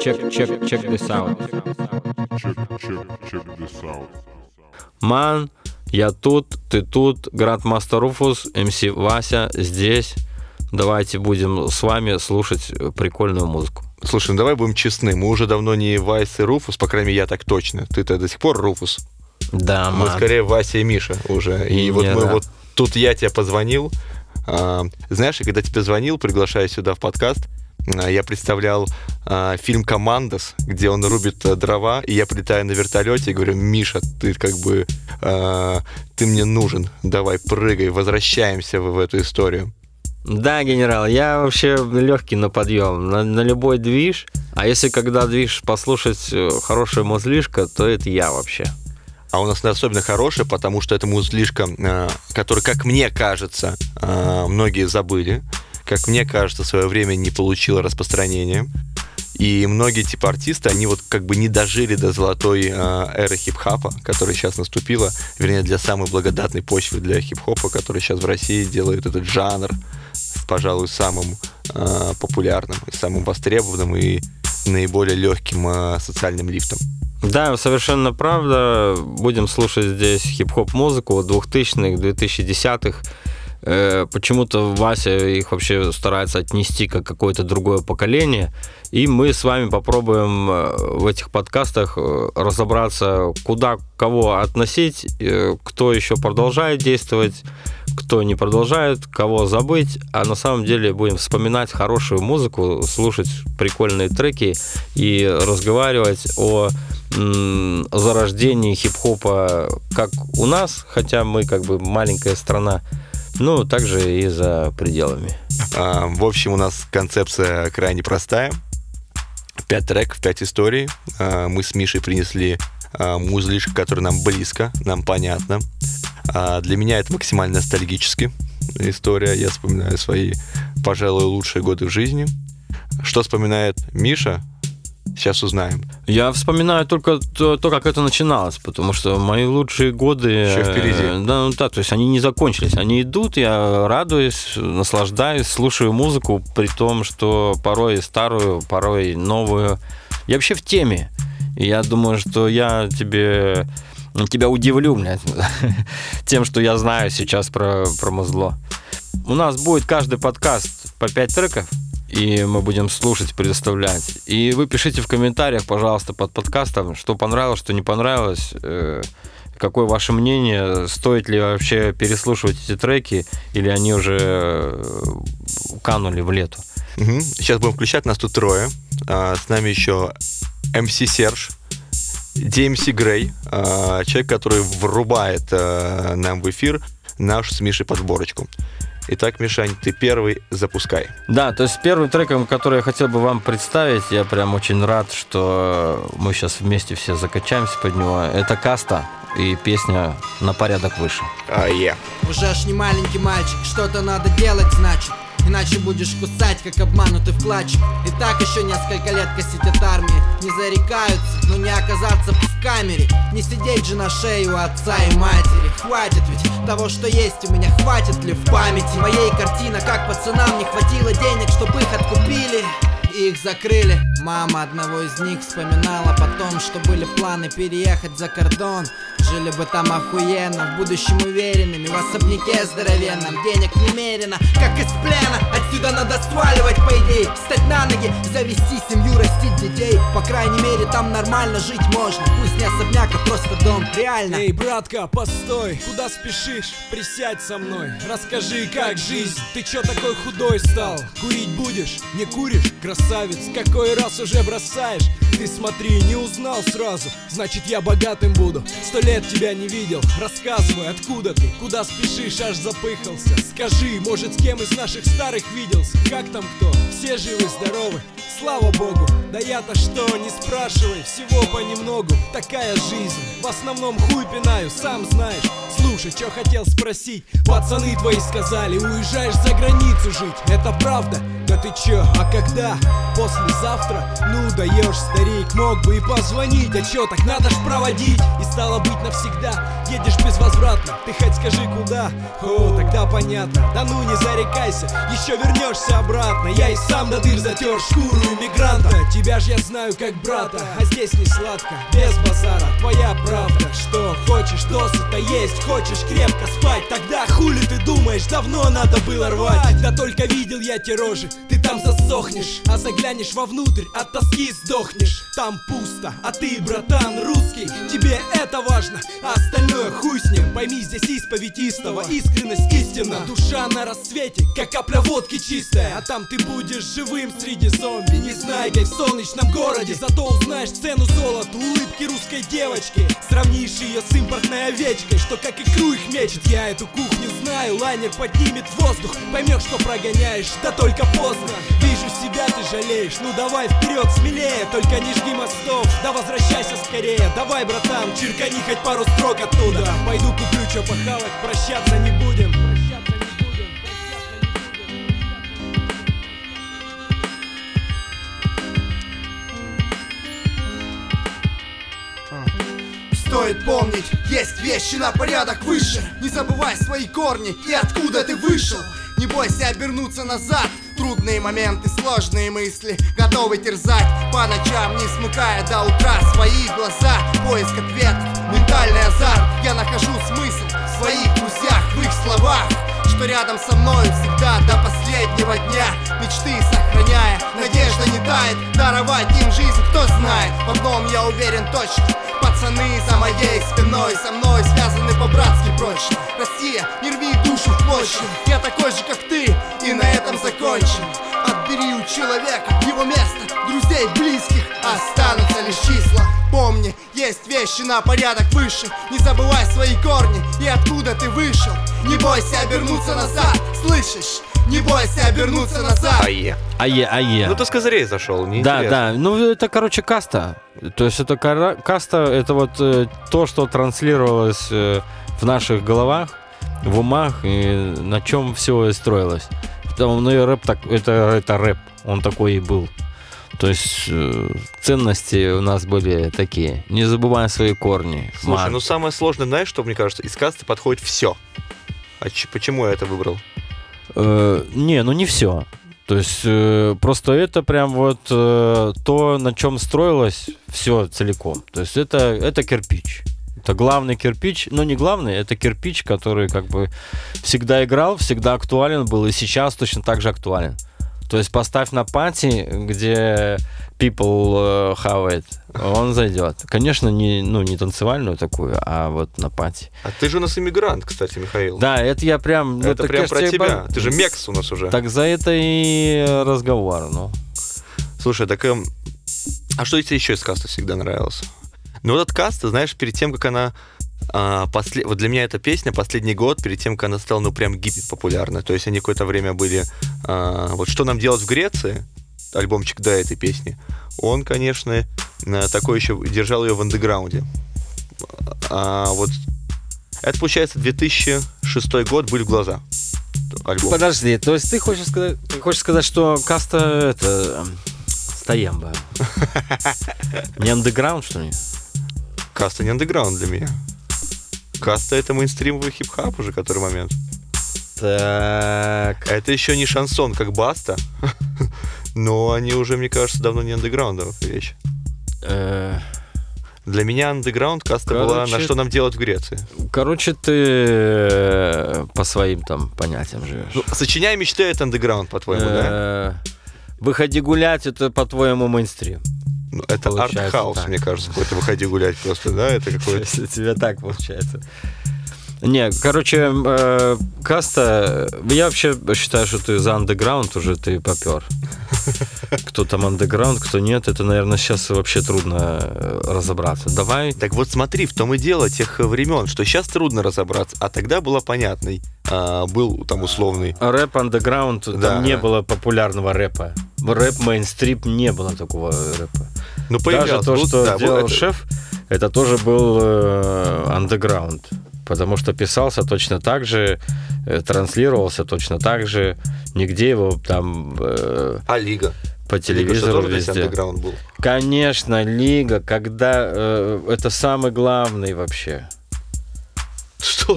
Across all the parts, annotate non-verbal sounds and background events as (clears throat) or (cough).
Check, check, check this out. Check, check, check this out. Ман, я тут, ты тут, Грандмастер Руфус, МС Вася здесь. Давайте будем с вами слушать прикольную музыку. Слушай, ну давай будем честны, мы уже давно не Вайс и Руфус, по крайней мере, я так точно. Ты-то до сих пор Руфус. Да, Мы ман. скорее Вася и Миша уже. И Не вот мы да. вот тут я тебе позвонил. А, знаешь, я когда тебе звонил, приглашая сюда в подкаст, я представлял а, фильм «Командос», где он рубит а, дрова, и я прилетаю на вертолете и говорю, Миша, ты как бы, а, ты мне нужен, давай прыгай, возвращаемся в, в эту историю. Да, генерал, я вообще легкий на подъем, на, на любой движ. А если когда движ послушать э, хорошая музлишка, то это я вообще. А у нас она особенно хорошая, потому что это музлишка, э, который, как мне кажется, э, многие забыли. Как мне кажется, в свое время не получила распространения. И многие типа артисты, они вот как бы не дожили до золотой э, эры хип-хапа, которая сейчас наступила, вернее, для самой благодатной почвы для хип-хопа, который сейчас в России делает этот жанр, пожалуй, самым э, популярным, и самым востребованным и наиболее легким э, социальным лифтом. Да, совершенно правда. Будем слушать здесь хип-хоп музыку 2000-х, 2010-х. Э, Почему-то Вася их вообще старается отнести как какое-то другое поколение. И мы с вами попробуем э, в этих подкастах э, разобраться, куда кого относить, э, кто еще продолжает действовать, кто не продолжает, кого забыть. А на самом деле будем вспоминать хорошую музыку, слушать прикольные треки и разговаривать о зарождении хип-хопа как у нас, хотя мы как бы маленькая страна, ну, также и за пределами. А, В общем, у нас концепция крайне простая. Пять треков, пять историй. А, Мы с Мишей принесли а, музлишко, который нам близко, нам понятно. А, Для меня это максимально ностальгически история. Я вспоминаю свои, пожалуй, лучшие годы в жизни. Что вспоминает Миша, сейчас узнаем. Я вспоминаю только то, то, как это начиналось, потому что мои лучшие годы... Впереди. э, Да, ну да, то есть они не закончились. Они идут, я радуюсь, наслаждаюсь, слушаю музыку, при том, что порой старую, порой новую. Я вообще в теме. И я думаю, что я тебе тебя удивлю, блядь, (laughs) тем, что я знаю сейчас про, про музло. У нас будет каждый подкаст по 5 треков, и мы будем слушать, предоставлять. И вы пишите в комментариях, пожалуйста, под подкастом, что понравилось, что не понравилось, э, какое ваше мнение, стоит ли вообще переслушивать эти треки, или они уже э, канули в лету. Мгм. Сейчас будем включать, нас тут трое. А, С нами еще MC Серж, DMC Грей, а, человек, который врубает а, нам в эфир нашу с Мишей подборочку. Итак, Мишань, ты первый, запускай. Да, то есть первым треком, который я хотел бы вам представить, я прям очень рад, что мы сейчас вместе все закачаемся под него. Это Каста и песня «На порядок выше». А, е. Уже ж не маленький мальчик, что-то надо делать, значит Иначе будешь кусать, как обманутый вкладчик. И так еще несколько лет косить от армии. Не зарекаются, но не оказаться в камере. Не сидеть же на шее у отца и матери. Хватит ведь того, что есть у меня Хватит ли в памяти? Моей картина Как пацанам не хватило денег, чтобы их откупили. И их закрыли. Мама одного из них вспоминала потом, что были планы переехать за кордон Жили бы там охуенно, в будущем уверенными В особняке здоровенном, денег немерено, как из плена. Отсюда надо сваливать, по идее, встать на ноги Завести семью, растить детей. По крайней мере там нормально жить можно. Пусть не особняк, а просто дом, реально. Эй, братка, постой, куда спешишь? Присядь со мной, расскажи, как жизнь. Ты чё такой худой стал? Курить будешь? Не куришь? Красавец, какой раз уже бросаешь? Ты смотри, не узнал сразу, значит я богатым буду. Сто лет тебя не видел, рассказывай, откуда ты? Куда спешишь, аж запыхался? Скажи, может с кем из наших старых виделся? Как там кто? Все живы, здоровы? Слава богу, да я-то что, не спрашивай, всего понемногу Такая жизнь, в основном хуй пинаю, сам знаешь Слушай, что хотел спросить, пацаны твои сказали, уезжаешь за границу жить Это правда? Конечно, ты чё, а когда? Послезавтра? Ну, даешь, старик, мог бы и позвонить. А чё, так надо ж проводить. И стало быть навсегда Едешь безвозвратно, ты хоть скажи куда? О, тогда понятно, да ну не зарекайся Еще вернешься обратно. Я и сам до дыр затер шкуру иммигранта. Тебя ж я знаю как брата А здесь не сладко, без базара Твоя правда, что хочешь досыта есть. Хочешь крепко спать, думаешь Давно надо было рвать. Да только видел я те рожи, ты там засохнешь. А заглянешь вовнутрь, от тоски сдохнешь. Там пусто, а ты, братан, русский Тебе это важно, а остальное хуй с ним. Пойми, здесь исповедь истого, искренность истина. Душа на рассвете, как капля водки чистая. А там ты будешь живым среди зомби. Не знайкой в солнечном городе Зато узнаешь цену золоту, улыбки русской девочки Сравнишь ее с импортной овечкой Что как икру их мечет. Я эту кухню знаю, лайнер поднимет воздух. Поймешь, что прогоняешь, да только поздно. Вижу себя, ты жалеешь. Ну давай вперед, смелее, только не жги мостов. Да возвращайся скорее, давай, братан Черкани хоть пару строк оттуда. Пойду куплю что похавать, прощаться не будем Стоит помнить, есть вещи на порядок выше. Не забывай свои корни и откуда ты вышел. Не бойся обернуться назад. Трудные моменты, сложные мысли Готовы терзать. По ночам Не смыкая до утра свои глаза. Поиск ответов, ментальный азарт. Я нахожу смысл в своих друзьях, в их словах. Что рядом со мной всегда до последнего дня. Мечты сохраняя, надежда не тает. Даровать им жизнь, кто знает. В одном я уверен точно Пацаны за моей спиной Со мной связаны по-братски прочно Россия, не рви душу в клочья Я такой же, как ты, и на этом закончим. Отбери у человека его место Друзей, близких, останутся лишь числа. Помни, есть вещи на порядок выше. Не забывай свои корни и откуда ты вышел. Не бойся обернуться назад, слышишь? Не бойся обернуться назад Ае. Ае, ае. Ну ты с козырей зашел, не Да, да. Ну, это, короче, каста. То есть это кара- каста, это вот э, то, что транслировалось э, в наших головах, в умах, и на чем все строилось. Потому, ну, и рэп так, это, это рэп, он такой и был. То есть э, ценности у нас были такие. Не забывай свои корни. Слушай, Мат. ну самое сложное, знаешь, что мне кажется, из касты подходит все. А ч- почему я это выбрал? Э, не, ну не все. То есть э, просто это прям вот э, то, на чем строилось все целиком. То есть это, это кирпич. Это главный кирпич, но не главный, это кирпич, который как бы всегда играл, всегда актуален был и сейчас точно так же актуален. То есть поставь на пати, где people э, хавает, он зайдет. Конечно, не, ну, не танцевальную такую, а вот на пати. А ты же у нас иммигрант, кстати, Михаил. Да, это я прям... ну, это так прям про тебя. по- Ты же мекс у нас уже. так за это и разговор, ну. Слушай, так эм, а что тебе еще из каста всегда нравилось? Ну, вот от каста, знаешь, перед тем, как она а, после... Вот для меня эта песня последний год, перед тем, как она стала, ну, прям гипер популярна. То есть они какое-то время были... а, вот что нам делать в Греции, альбомчик до этой песни, он, конечно, а, такой еще держал ее в андеграунде. А вот это, получается, 2006 год «Были в глаза» альбом. Подожди, то есть ты хочешь сказать, ты хочешь сказать, что каста это стоямба? (laughs) Не андеграунд, что ли? Каста не андеграунд для меня. Каста это мейнстримовый хип-хоп уже, который момент. Так. Это еще не шансон, как Баста. (laughs) Но они уже, мне кажется, давно не андеграундовая вещь. э, Для меня андеграунд каста была на Короче, что нам делать в Греции. Короче, ты э, по своим там понятиям живешь. Ну, сочиняй мечты это андеграунд, по-твоему, да? Э, Выходи гулять, это по-твоему мейнстрим. Это арт-хаус, мне кажется, какой-то выходи гулять просто, да? Это какой-то... Если тебе так получается. Не, короче, э, каста, я вообще считаю, что ты за андеграунд уже ты попер. Кто там андеграунд, кто нет, это, наверное, сейчас вообще трудно э, разобраться. Давай, Так вот смотри, в том и дело тех времен, что сейчас трудно разобраться, а тогда было понятный. а, был там условный. рэп андеграунд, Да, там не было популярного рэпа. Рэп мейнстрим не было такого рэпа. Ну, Даже то, что да, делал это- шеф, это тоже был э, андеграунд. Потому что писался точно так же, э, транслировался точно так же. Нигде его там э, А Лига? по Лига телевизору здесь везде. андеграунд был. Конечно, Лига, когда э, это самый главный вообще. Что?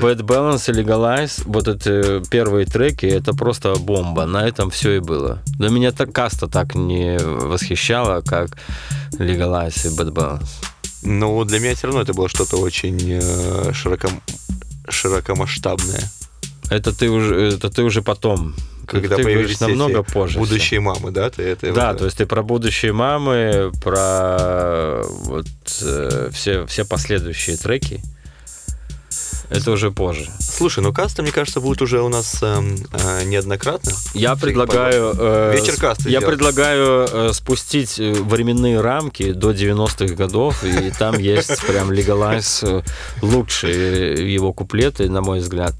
Bad Balance и Legalize, вот эти первые треки, это просто бомба. На этом все и было. Но меня так каста так не восхищала, как Legalize и Bad Balance. Ну, для меня все равно это было что-то очень э, широко... широкомасштабное. Это ты уже, это ты уже потом. Когда ты появились намного эти позже. будущие мамы, да? Ты это, Да, вот, то есть ты про будущие мамы, про вот э, все, все последующие треки. Это уже позже. Слушай, ну каста, мне кажется, будет уже у нас эм, э, неоднократно. Я Всех предлагаю... э, Вечер касты Я сделать. предлагаю э, спустить э, временные рамки до 90-х годов, и там (laughs) есть прям Legalize э, лучшие его куплеты, на мой взгляд.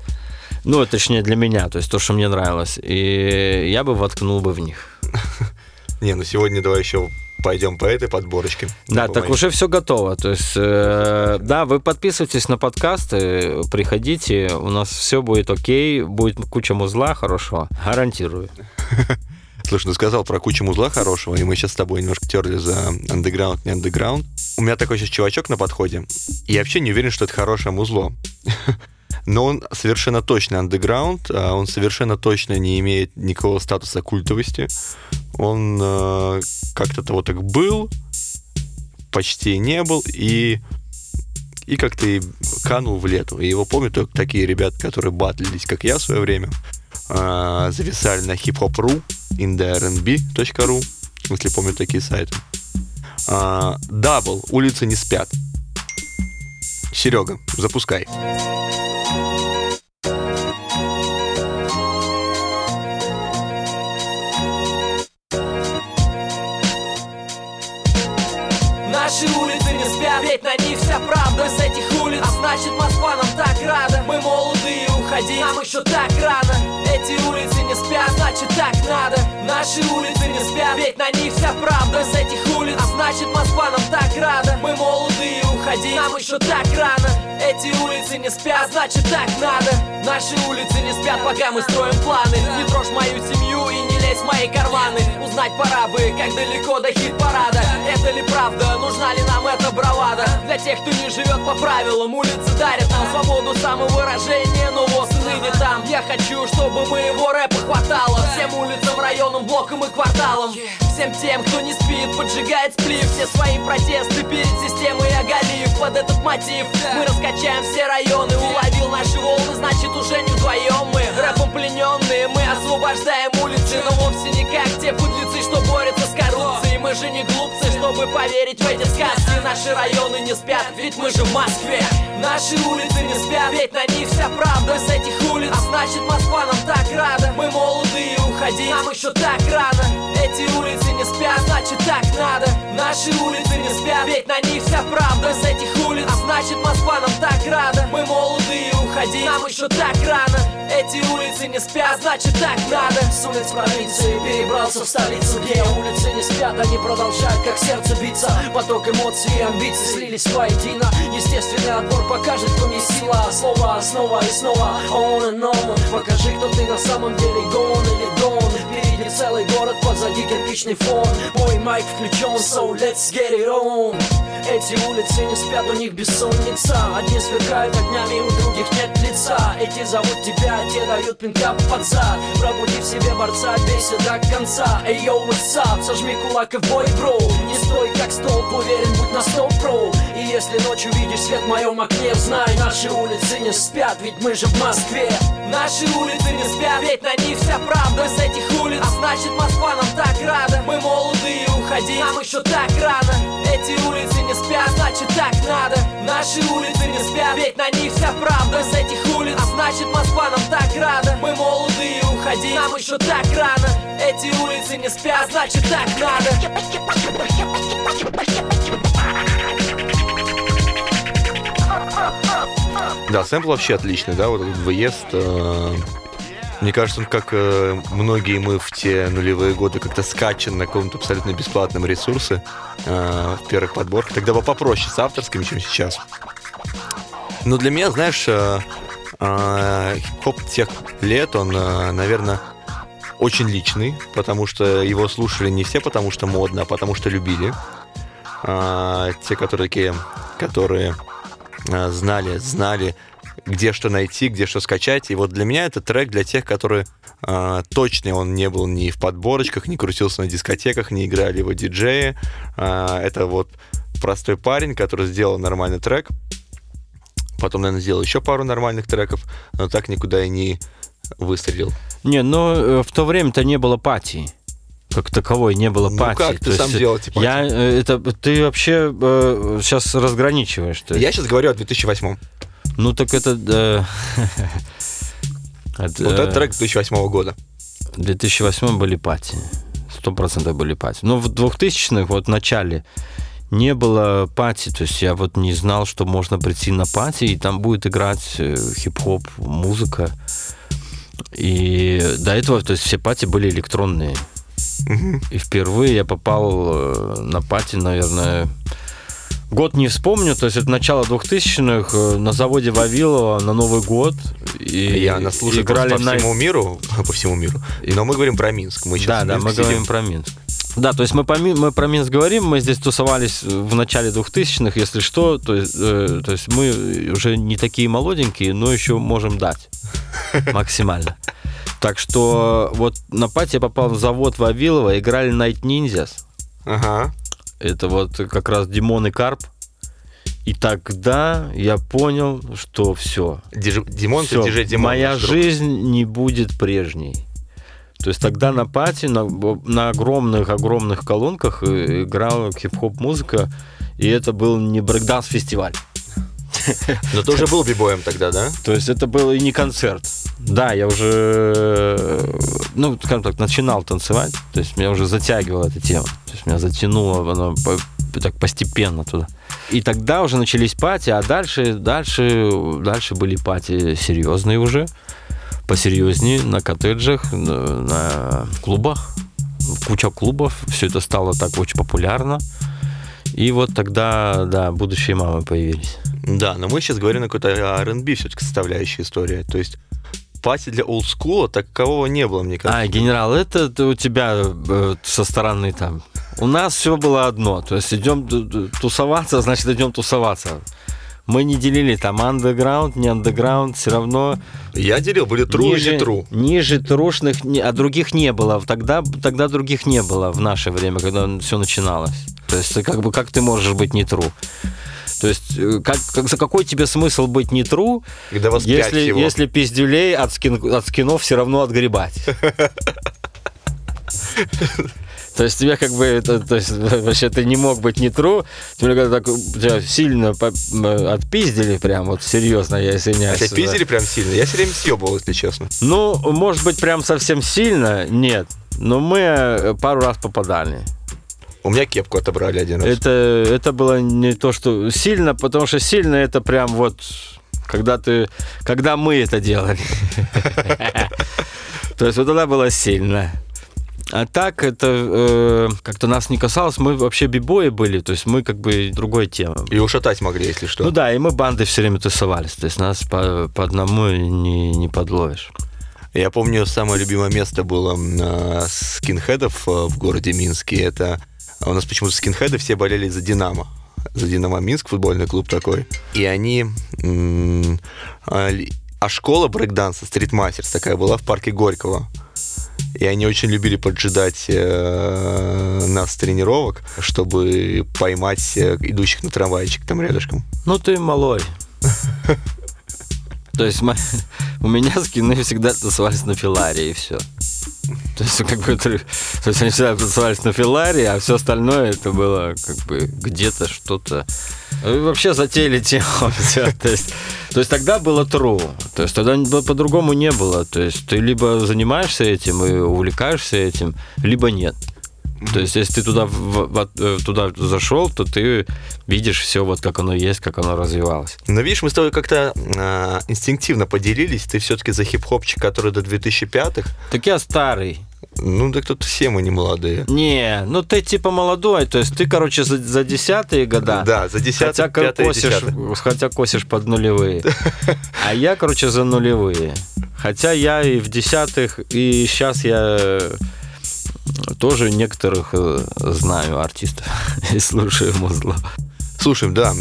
Ну, точнее, для меня, то есть то, что мне нравилось. И я бы воткнул бы в них. (laughs) Не, ну сегодня давай еще пойдем по этой подборочке. Да, так уже все готово. То есть, э, да, вы подписывайтесь на подкасты, приходите, у нас все будет окей, будет куча музла хорошего, гарантирую. (laughs) Слушай, ну сказал про кучу музла хорошего, и мы сейчас с тобой немножко терли за андеграунд, не андеграунд. У меня такой сейчас чувачок на подходе, я вообще не уверен, что это хорошее музло. (laughs) Но он совершенно точно андеграунд, он совершенно точно не имеет никакого статуса культовости. Он э, как-то того так был, почти не был, и и как-то и канул в лету. И его помнят только такие ребята, которые батлились, как я в свое время. А, зависали на hiphop.ru, indrnb.ru, если помнят такие сайты. Дабл, улицы не спят. Серега, запускай. Наши ведь на них. Вся правда с этих улиц. А значит Москва нам так рада. Мы молодые уходить, нам еще так рано. Эти улицы не спят, значит так надо. Наши улицы не спят, ведь на них вся правда с этих улиц. А значит Москва нам так рада. Мы молодые уходить, нам еще так рано. Эти улицы не спят, значит так надо. Наши улицы не спят, пока мы строим планы. Не трожь мою семью и не лезь мои карманы. Узнать пора бы, как далеко до хит-парада. Это ли правда, нужна ли нам эта бравада? Для тех, кто не живет по правилам Улицы дарят нам свободу самовыражения. Но вот ныне там. Я хочу, чтобы моего рэпа хватало. Всем улицам, районам, блокам и кварталам. Всем тем, кто не спит, поджигает сплив. Все свои протесты перед системой оголив. Под этот мотив мы раскачаем все районы. Уловил наши волны, значит уже не вдвоем мы. Рэпом плененные, мы освобождаем улицы. Но вовсе не как те подлецы, что борются с коррупцией. Мы же не глупцы, чтобы поверить в эти сказки. Наши районы не спят, ведь мы же в Москве. Наши улицы не спят, ведь на них вся правда. С этих улиц А значит Москва нам так рада. Мы молодые уходить, нам еще так рано значит так надо. Наши улицы не спят, ведь на них вся правда. С этих улиц А значит Москва нам так рада. Мы молодые уходить, нам еще так рано. Эти улицы не спят, значит так надо. С улиц провинции перебрался в столицу Где улицы не спят, они продолжают как сердце биться. Поток эмоций и амбиций слились воедино. Естественный отбор покажет, кто не сила. Слово снова и снова. On and on. Покажи, кто ты на самом деле. Гон или дон Целый город, позади кирпичный фон Мой майк включен, so let's get it on. Эти улицы не спят, у них бессонница. Одни сверкают огнями, у других нет лица. Эти зовут тебя, те дают пинка под зад. Пробуди в себе борца, бейся до конца. Эй, йоу, what's up? Сожми кулак и в бой, бро. Не стой как столб, уверен, будь на стоп, про. И если ночью видишь свет в моем окне Знай, наши улицы не спят, ведь мы же в Москве. Наши улицы не спят, ведь на них вся правда с этих улиц значит Москва нам так рада. Мы молодые уходить, нам еще так рано. Эти улицы не спят, значит так надо. Наши улицы не спят, ведь на них вся правда. С этих улиц А значит Москва нам так рада. Мы молодые уходить, нам еще так рано. Эти улицы не спят, значит так надо. Да, сэмпл вообще отличный, да, вот этот выезд. э, Мне кажется, он как э, многие мы в те нулевые годы как-то скачан на каком-то абсолютно бесплатном ресурсе э, в первых подборках. Тогда было попроще с авторскими, чем сейчас. Ну, для меня, знаешь, э, э, хип-хоп тех лет, он, э, наверное, очень личный, потому что его слушали не все, потому что модно, а потому что любили. А, те, которые такие, которые а, знали, знали, где что найти, где что скачать. И вот для меня это трек для тех, которые а, точно он не был ни в подборочках, не крутился на дискотеках, не играли его диджеи. А, это вот простой парень, который сделал нормальный трек. Потом, наверное, сделал еще пару нормальных треков, но так никуда и не выстрелил. Не, но э, в то время-то не было пати. Как таковой не было Ну пати. как ты То сам есть, делал, типа, Я, э, это, ты вообще э, сейчас разграничиваешь. есть. Я сейчас говорю о 2008. Ну так это... э, (laughs) это, Вот э, этот трек 2008 года. В 2008 были пати. Сто процентов были пати. Но в 2000-х, вот в начале, не было пати. То есть я вот не знал, что можно прийти на пати, и там будет играть э, хип-хоп, музыка. И до этого, то есть все пати были электронные. И впервые я попал э, на пати, наверное, год не вспомню, то есть это начало 2000-х э, на заводе Вавилова на Новый год. И Я наслушал играли просто по на... всему миру, (laughs) по всему миру. Но мы говорим про Минск. Мы сейчас Да, да, мы сидим. говорим про Минск. Да, то есть мы, по, мы про Минск говорим, мы здесь тусовались в начале 2000-х, если что, то есть, э, то есть мы уже не такие молоденькие, но еще можем дать (laughs) максимально. Так что вот на пати я попал в завод Вавилова, играли Night Ninjas. Ага. Это вот как раз Димон и Карп. И тогда я понял, что все. Диж- Димон, Всё, ты Димон. моя друг. жизнь не будет прежней. То есть тогда на пати, на, на огромных-огромных колонках э, играла хип-хоп музыка, и это был не брейкданс фестиваль. (laughs) Но ты уже был бибоем тогда, да? То есть это был и не концерт. Да, я уже, ну, скажем так, начинал танцевать, то есть меня уже затягивала эта тема. То есть меня затянуло оно так постепенно туда. И тогда уже начались пати, а дальше, дальше, дальше были пати серьезные уже, посерьезнее, на коттеджах, на, на клубах. Куча клубов, все это стало так очень популярно. И вот тогда, да, будущие мамы появились. Да, но мы сейчас говорим на какой-то R&B все-таки составляющей истории. То есть пати для олдскула такового не было, мне кажется. А, генерал, это у тебя э, со стороны там. У нас все было одно. То есть идем тусоваться, значит идем тусоваться. Мы не делили там андеграунд, не андеграунд, все равно Я делил, были тру ниже, или тру. ниже трушных, не- а других не было. Тогда, тогда других не было в наше время, когда все начиналось. То есть как бы как ты можешь быть не тру? То есть э, как, как- за какой тебе смысл быть не тру, Когда вас пять если, если пиздюлей от, скин, от скинов все равно отгребать. (laughs) То есть тебе как бы, это, то есть (laughs) вообще ты не мог быть не тру, тебе когда так тебя сильно по- отпиздили прям, вот серьезно, я извиняюсь. Хотя пиздили прям сильно. Я все время съебывал, если честно. Ну, может быть, прям совсем сильно, нет. Но мы э, пару раз попадали. У меня кепку отобрали один раз. Это, это было не то, что сильно, потому что сильно это прям вот, когда ты, когда мы это делали. (laughs) То есть вот тогда было сильно. А так это э, как-то нас не касалось, мы вообще бибои были, то есть мы как бы другой тема. И ушатать могли, если что. Ну да, и мы банды все время тусовались, то есть нас по, по одному не, не подловишь. Я помню, самое любимое место было э, скинхедов э, в городе Минске. Это у нас почему-то скинхеды все болели за Динамо. За Динамо Минск, футбольный клуб такой. И они... а, ли- а школа брейкданса, Street Masters такая была в парке Горького. И они очень любили поджидать э, нас тренировок, чтобы поймать э, идущих на трамвайчик там рядышком. Ну ты малой. (laughs) То есть (laughs) у меня скины всегда тусовались на филаре и все. То есть, как бы, то есть они всегда тусовались на филаре, а все остальное это было как бы где-то что-то. И Вообще затеяли тему. (laughs) То есть, то есть тогда было true. То есть тогда по- по-другому не было. То есть ты либо занимаешься этим и увлекаешься этим, либо нет. То есть, если ты туда, в- в- э, туда зашел, то ты видишь все вот как оно есть, как оно развивалось. Но видишь, мы с тобой как-то а, инстинктивно поделились. Ты все-таки за хип-хопчик, который до 2005-х. Так я старый. Ну, так тут все мы не молодые. Не, ну ты типа молодой, то есть ты, короче, за, за десятые года. Да, за десятые, хотя пятые, косишь, десятые. хотя косишь под нулевые. А я, короче, за нулевые. Хотя я и в десятых, и сейчас я э, тоже некоторых э, знаю артистов (laughs) и слушаю музло. Слушай, да,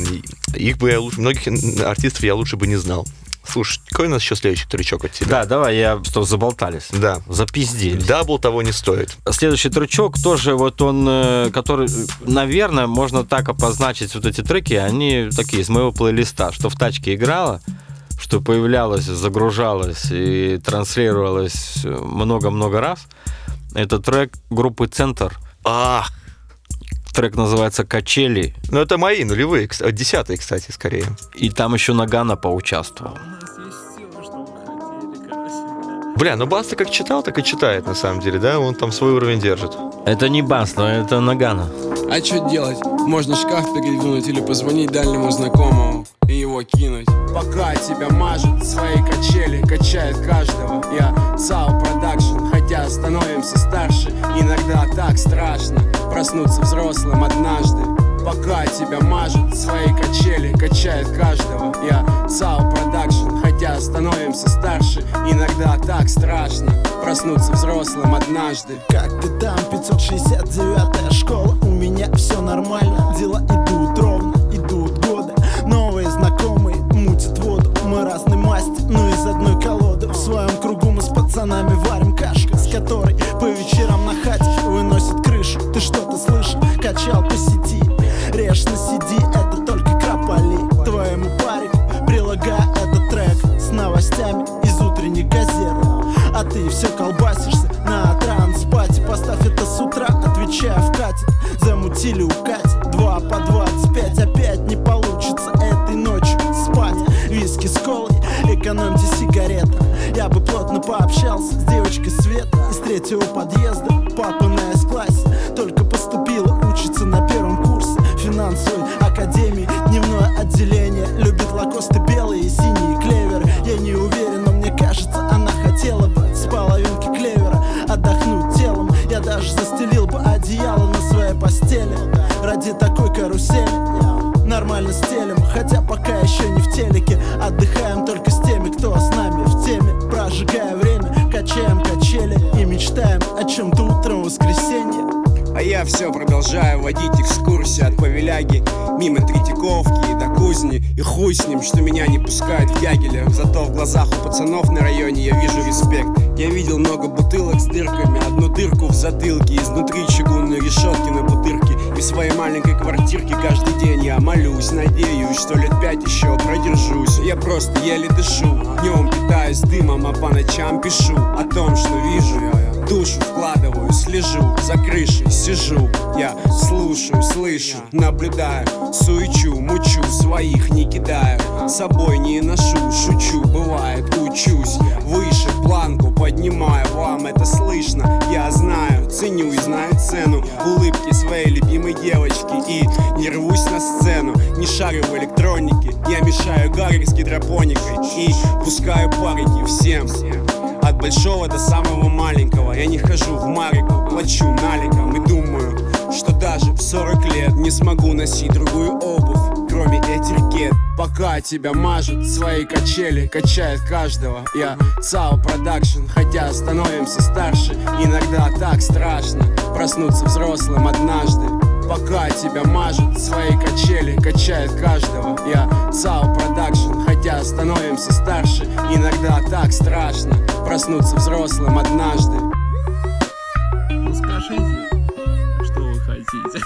их бы я лучше, многих артистов я лучше бы не знал. Слушай, какой у нас еще следующий трючок от тебя? Да, давай, я что, заболтались. Да. Запиздились. Дабл того не стоит. Следующий трючок тоже вот он, э, который, э, наверное, можно так обозначить вот эти треки, они такие из моего плейлиста, что в тачке играла, что появлялось, загружалось и транслировалось много-много раз. Это трек группы «Центр». Ах, Трек называется «Качели», ну это мои нулевые, десятые, кстати, скорее. и там еще Нагана поучаствовал. Бля, ну Баста как читал, так и читает, на самом деле, да? Он там свой уровень держит. Это не бас, но это Нагана. А что делать? Можно шкаф передвинуть или позвонить дальнему знакомому и его кинуть. Пока тебя мажет, свои качели качает каждого. Я Сау страшно проснуться взрослым однажды. Пока тебя мажет, свои качели качает каждого. Я Сау Продакшн, хотя становимся старше, иногда так страшно проснуться взрослым однажды. Как ты там, 569-я школа У меня все нормально, дела идут ровно, идут годы Новые знакомые мутят воду Мы разной масти, но из одной колоды В своем кругу мы с пацанами варим кашку С которой продолжаю водить экскурсии от Павеляги Мимо Третьяковки и до Кузни. И хуй с ним, что меня не пускают в Ягеля. Зато в глазах у пацанов на районе я вижу респект. Я видел много бутылок с дырками Одну дырку в затылке Изнутри чугунные решетки на бутырке. И в своей маленькой квартирке каждый день я молюсь Надеюсь, что лет пять еще продержусь. Я просто еле дышу Днем питаюсь дымом, а по ночам пишу О том, что вижу Душу вкладываю, слежу, за крышей сижу. Я слушаю, слышу, наблюдаю Суечу, мучу, своих не кидаю собой не ношу, шучу, бывает, учусь. Выше планку поднимаю, вам это слышно? Я знаю, ценю и знаю цену. Улыбки своей любимой девочки И не рвусь на сцену, не шарю в электронике Я мешаю гарри с гидропоникой И пускаю парики всем от большого до самого маленького. Я не хожу в Марику, плачу наликом И думаю, что даже в 40 лет Не смогу носить другую обувь Кроме этикет Пока тебя мажет, свои качели Качает каждого. Я ЦАО Продакшн Хотя становимся старше. Иногда так страшно Проснуться взрослым однажды. Пока тебя мажет, свои качели качает каждого. Я ЦАО Продакшн, хотя становимся старше Иногда так страшно проснуться взрослым однажды. Ну скажите, что вы хотите.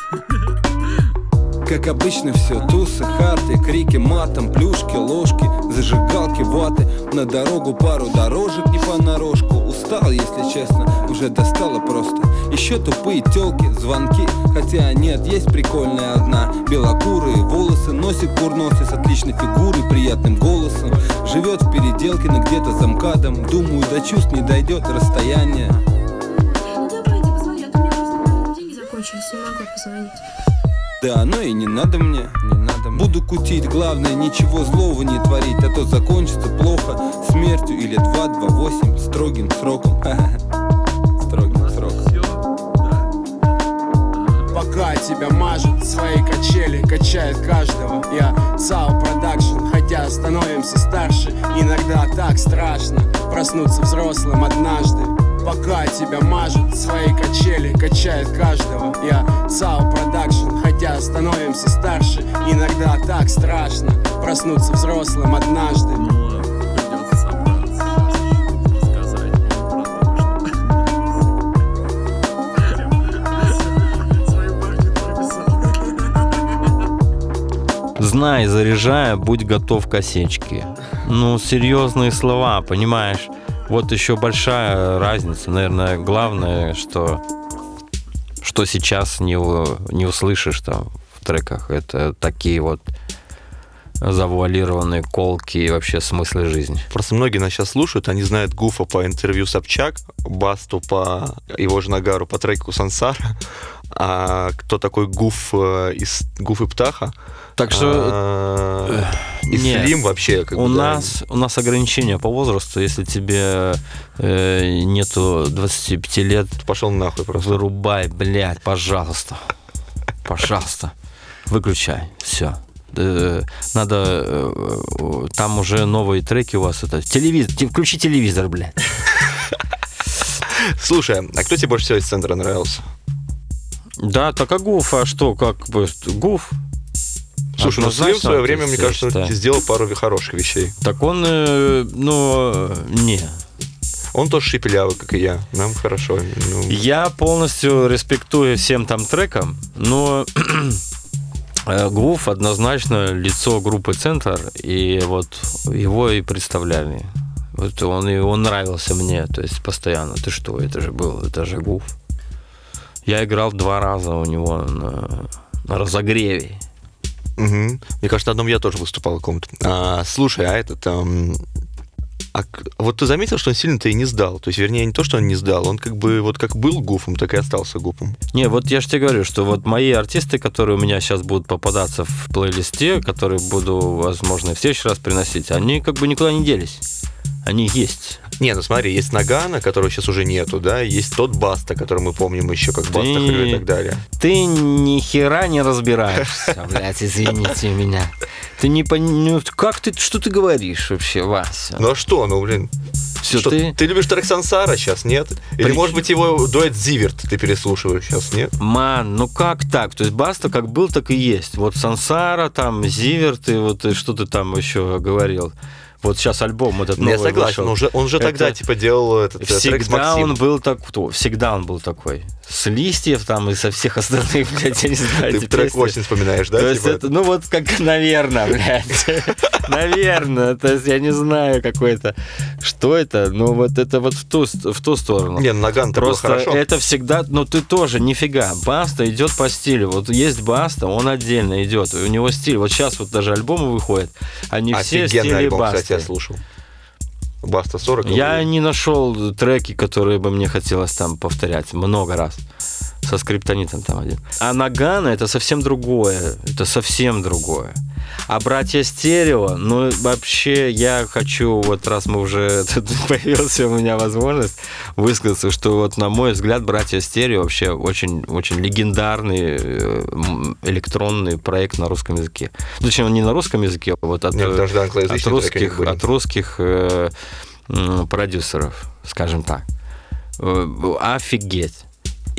Как обычно все, тусы, харты, крики матом, плюшки, ложки, зажигалки, ваты. На дорогу пару дорожек не понарошку Устал, если честно, уже достало просто. Еще тупые телки, звонки. Хотя нет, есть прикольная одна. Белокурые волосы, носит курносый с отличной фигурой, приятным голосом. Живет в Переделкино где-то за МКАДом. Думаю, до чувств не дойдет расстояние. Ну а. Да, но и не надо мне, не надо. Буду кутить, главное ничего злого не творить А то закончится плохо. Смертью или 2-2-8 строгим сроком. (laughs) Строгим сроком. Пока тебя мажет, свои качели качает каждого. Я Цао Продакшн, хотя становимся старше. Иногда так страшно проснуться взрослым однажды. Пока тебя мажет, свои качели качает каждого. Я Цао Продакшн, хотя становимся старше Иногда так страшно проснуться взрослым однажды Ну, прописал. Знай, заряжая, будь готов к осечке. Ну, серьезные слова, понимаешь? Вот еще большая разница. Наверное, главное, что, что сейчас не, не услышишь там в треках. Это такие вот завуалированные колки и вообще смыслы жизни. Просто многие нас сейчас слушают, они знают Гуфа по интервью Собчак, Басту по его же Нагару по треку Сансара, а кто такой Гуф э, из Гуф и Птаха, Так что а, и нет. Слим вообще как у бы, да, нас у нас ограничения по возрасту. Если тебе э, нету 25 лет, пошел нахуй просто. вырубай, блядь, пожалуйста, пожалуйста, выключай, все. Надо э, э, там уже новые треки у вас это телевизор, те- включи телевизор, блядь. Слушай, а кто тебе больше всего из центра нравился? Да, так а Гуф, а что, как бы Гуф? Слушай, ну Слим в свое время, мне кажется, считаю. сделал пару хороших вещей. Так он, э, ну, э, не, Он тоже шепелявый, как и я. Нам хорошо. ну, Я полностью респектую всем там трекам, но (clears throat) э, Гуф однозначно лицо группы Центр, и вот его и представляли. Вот он, и он нравился мне, то есть постоянно. Ты что, это же был, это же Гуф. Я играл два раза у него на, на разогреве. Мгм. Мне кажется, на одном я тоже выступал каком-то. А, слушай, а этот... ам, а вот ты заметил, что он сильно-то и не сдал? То есть, вернее, не то, что он не сдал, он как бы вот как был гуфом, так и остался гуфом. Не, вот я же тебе говорю, что вот мои артисты, которые у меня сейчас будут попадаться в плейлисте, которые буду, возможно, в следующий раз приносить, они как бы никуда не делись. Они есть. Не, ну смотри, есть Нагана, которого сейчас уже нету, да, есть тот Баста, который мы помним еще как Баста Хрю и так далее. Ты ни хера не разбираешься, (laughs) блядь, извините меня. Ты не понимаешь, как ты, что ты говоришь вообще, Вася? Ну а что, ну блин, Всё, что, ты- ты... любишь трек Сансара сейчас, нет? Или При- может быть его дуэт Зиверт ты переслушиваешь сейчас, нет? Ман, ну как так? То есть Баста как был, так и есть. Вот Сансара, там, Зиверт, и вот что ты там еще говорил. Вот сейчас альбом этот новый я согласен, вышел. он же, он же Это тогда типа делал этот э, трек с Всегда он был так, кто- всегда он был такой. С листьев там и со всех остальных, (laughs) блядь, я не знаю. Ты трек очень вспоминаешь, да? То есть типа? это, ну вот как, наверное, блядь. (laughs) Наверное. То есть я не знаю какой-то, что это, но вот это вот в ту, в ту сторону. Не, ну Наган Просто хорошо. это всегда, ну ты тоже нифига. Баста идет по стилю. Вот есть Баста, он отдельно идет. У него стиль. Вот сейчас вот даже альбомы выходят, они все альбом, Басты. Я слушал. Баста 40. Я не нашел треки, которые бы мне хотелось там повторять много раз. Со скриптонитом там один. А Нагана это совсем другое. Это совсем другое. А братья стерео, ну вообще я хочу, вот раз мы уже (laughs) тут появилась у меня возможность высказаться, что вот на мой взгляд братья стерео вообще очень, очень легендарный э, электронный проект на русском языке. Точнее, он не на русском языке, а вот от, Нет, даже от русских, от русских э, продюсеров, скажем так. Э, Офигеть.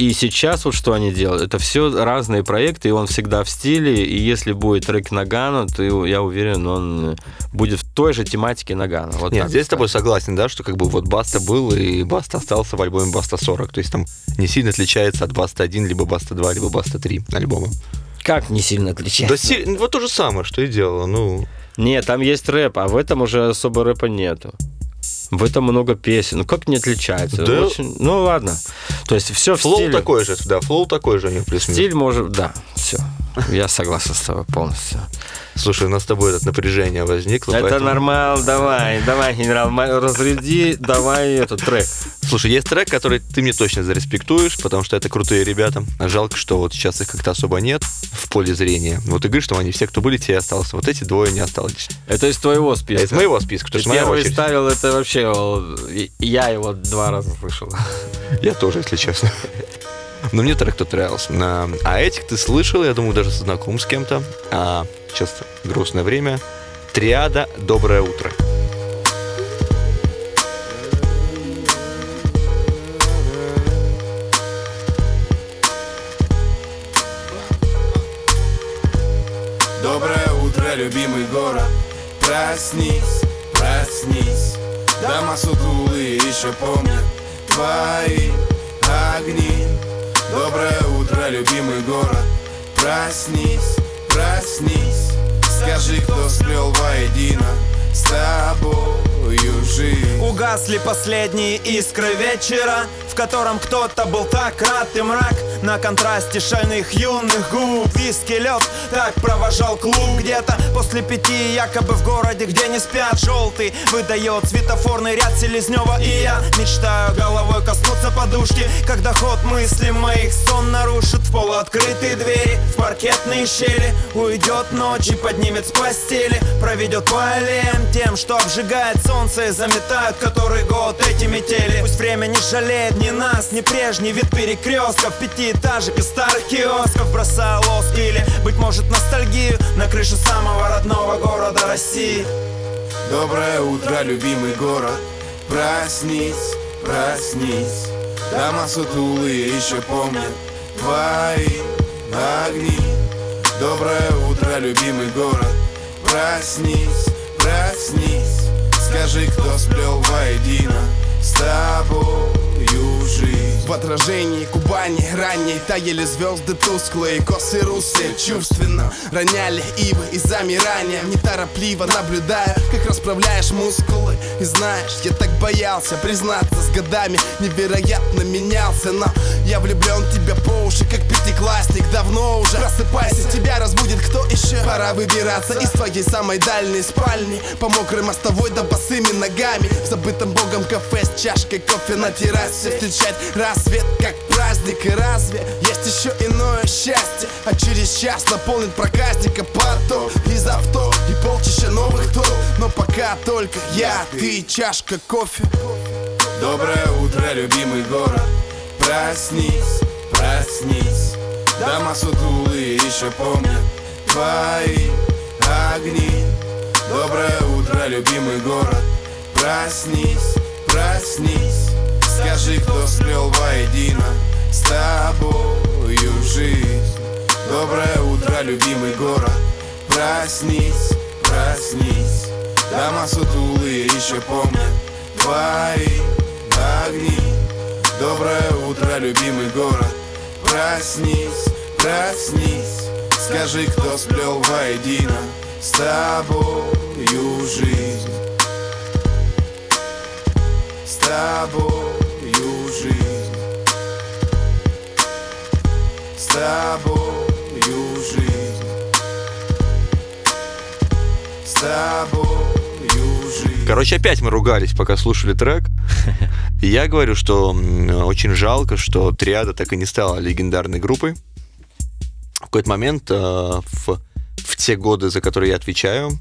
И сейчас вот что они делают, это все разные проекты, и он всегда в стиле, и если будет трек Нагана, то я уверен, он будет в той же тематике Нагана. Вот Нет, здесь с тобой согласен, да, что как бы вот Баста был, и Баста остался в альбоме Баста 40. То есть там не сильно отличается от Баста 1, либо Баста 2, либо Баста 3 альбома. Как не сильно Да отличается? си- ну, вот то же самое, что и делала. Ну, Нет, там есть рэп, а в этом уже особо рэпа нету. В этом много песен. Ну как не отличается? Да. Очень- Ну ладно. То есть все в flow стиле. такой же, да, flow такой же плюс-минус. Стиль может, да, все. Я согласен с тобой полностью. Слушай, у нас с тобой это напряжение возникло. Это поэтому- нормал, давай, давай, генерал, разряди, давай этот трек. Слушай, есть трек, который ты мне точно зареспектуешь, потому что это крутые ребята. Жалко, что вот сейчас их как-то особо нет в поле зрения. Вот ты говоришь, что они все, кто были, те и остался. Вот эти двое не осталось. Это из твоего списка. Из моего списка, то Ты есть первый очередь. ставил, это вообще, я его два раза слышал. Я тоже, если честно. Но мне трек тот нравился. А, а этих ты слышал, я думаю, даже знаком с кем-то. А, сейчас грустное время. Триада «Доброе утро». Доброе утро, любимый город Проснись, проснись Дома сутулые еще помнят Твои огни Доброе утро, любимый город. Проснись, проснись. Скажи, кто сплел воедино С тобою жизнь Угасли последние искры вечера В котором кто-то был так рад и мрак. На контрасте шальных юных губ Виски, лед, так провожал клуб. Где-то после пяти, якобы в городе, где не спят Желтый выдает светофорный ряд Селезнева И я мечтаю головой коснуться подушки Когда ход мысли моих сон нарушит В полуоткрытые двери, в паркетные щели Уйдет ночь и поднимет с постели Проведет по аллеям тем, что обжигает солнце И заметают который год эти метели. Пусть время не жалеет ни нас, ни прежний вид перекрестков. Пятиэтажек и старых киосков. Бросая лоск или, быть может, ностальгию На крыше самого родного города России. Доброе утро, любимый город. Проснись, проснись. Дома сутулые еще помнят Твои огни. Доброе утро, любимый город. Проснись, проснись. Скажи, кто сплел воедино С жизнь В отражении Кубани ранней. Таяли звезды тусклые, косы русые Чувственно роняли ивы и замирания. Неторопливо наблюдаю, как расправляешь мускулы. И знаешь, я так боялся признаться с годами Невероятно менялся, но я влюблен в тебя по уши Как пятиклассник, давно уже Просыпайся, тебя разбудит кто еще Пора выбираться из твоей самой дальней спальни. По мокрой мостовой да босыми ногами. В забытом богом кафе с чашкой кофе на террасе. Встречать рассвет как праздник И разве есть еще иное счастье? А через час наполнит проказника поток Из авто и полчища новых топ Но пока только я, ты и чашка кофе. Доброе утро, любимый город. Проснись, проснись. Дома сутулые еще помнят Твои огни. Доброе утро, любимый город. Проснись, проснись Скажи, кто сплел воедино С тобою жизнь? Доброе утро, любимый город. Проснись, проснись. Дома сутулые еще помнят Твои огни. Доброе утро, любимый город. Проснись, проснись. Скажи, кто сплел воедино С тобою жизнь? С тобою тобою жизнь С тобою жизнь Короче, опять мы ругались, пока слушали трек. И (laughs) я говорю, что очень жалко, что Триада так и не стала легендарной группой. В какой-то момент э, в, в те годы, за которые я отвечаю, э,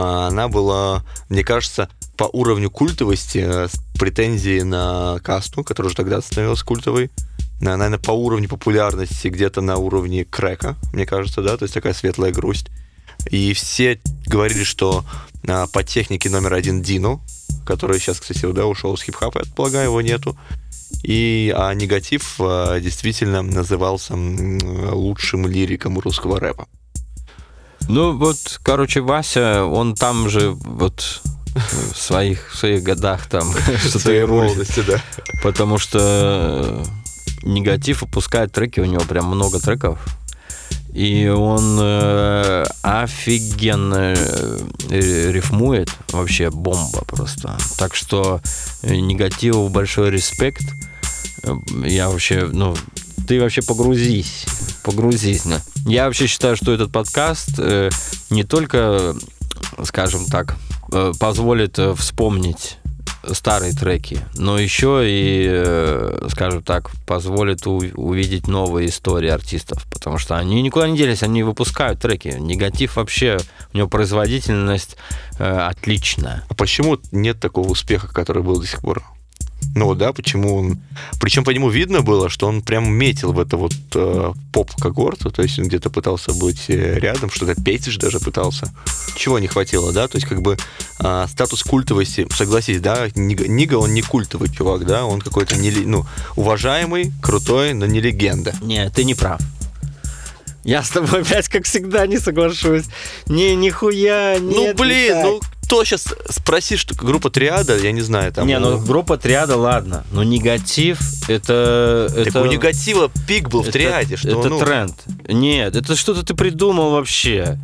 она была, мне кажется, по уровню культовости э, с претензией на касту, которая уже тогда становилась культовой. На- Наверное, по уровню популярности где-то на уровне крека, мне кажется, да, то есть такая светлая грусть. И все говорили, что а, по технике номер один Дину, который сейчас, кстати, да, ушел с хип-хапа, я полагаю, его нету. И а негатив а, действительно назывался лучшим лириком русского рэпа. Ну, вот, короче, Вася, он там же вот в своих, в своих годах там (laughs) что-то и молодости, да. Потому что негатив выпускает треки, у него прям много треков. И он э, офигенно э, рифмует, вообще бомба просто. Так что э, негативу большой респект. Э, Я вообще, ну, ты вообще погрузись, погрузись. на. Я вообще считаю, что этот подкаст э, не только, скажем так, э, позволит вспомнить старые треки, но еще и, э, скажем так, позволит увидеть новые истории артистов, потому что они никуда не делись, они выпускают треки. Негатив вообще, у него производительность э, отличная. А почему нет такого успеха, который был до сих пор? Ну да, почему он... Причем по нему видно было, что он прям метил в это вот э, поп-когорту, то есть он где-то пытался быть э, рядом, что-то петь же даже пытался. Чего не хватило, да? То есть как бы э, статус культовости, согласись, да, Нига, он не культовый чувак, да, он какой-то, не, ну, уважаемый, крутой, но не легенда. Не, ты не прав. Я с тобой (laughs) опять, как всегда, не соглашусь. Не, нихуя, ну, нет, не блин, так. ну, кто сейчас спросит, что группа Триада, я не знаю, там... не, ну группа Триада, ладно. Но негатив это. Так это у негатива пик был в это- Триаде, что Это ну, тренд. Нет, это что-то ты придумал вообще.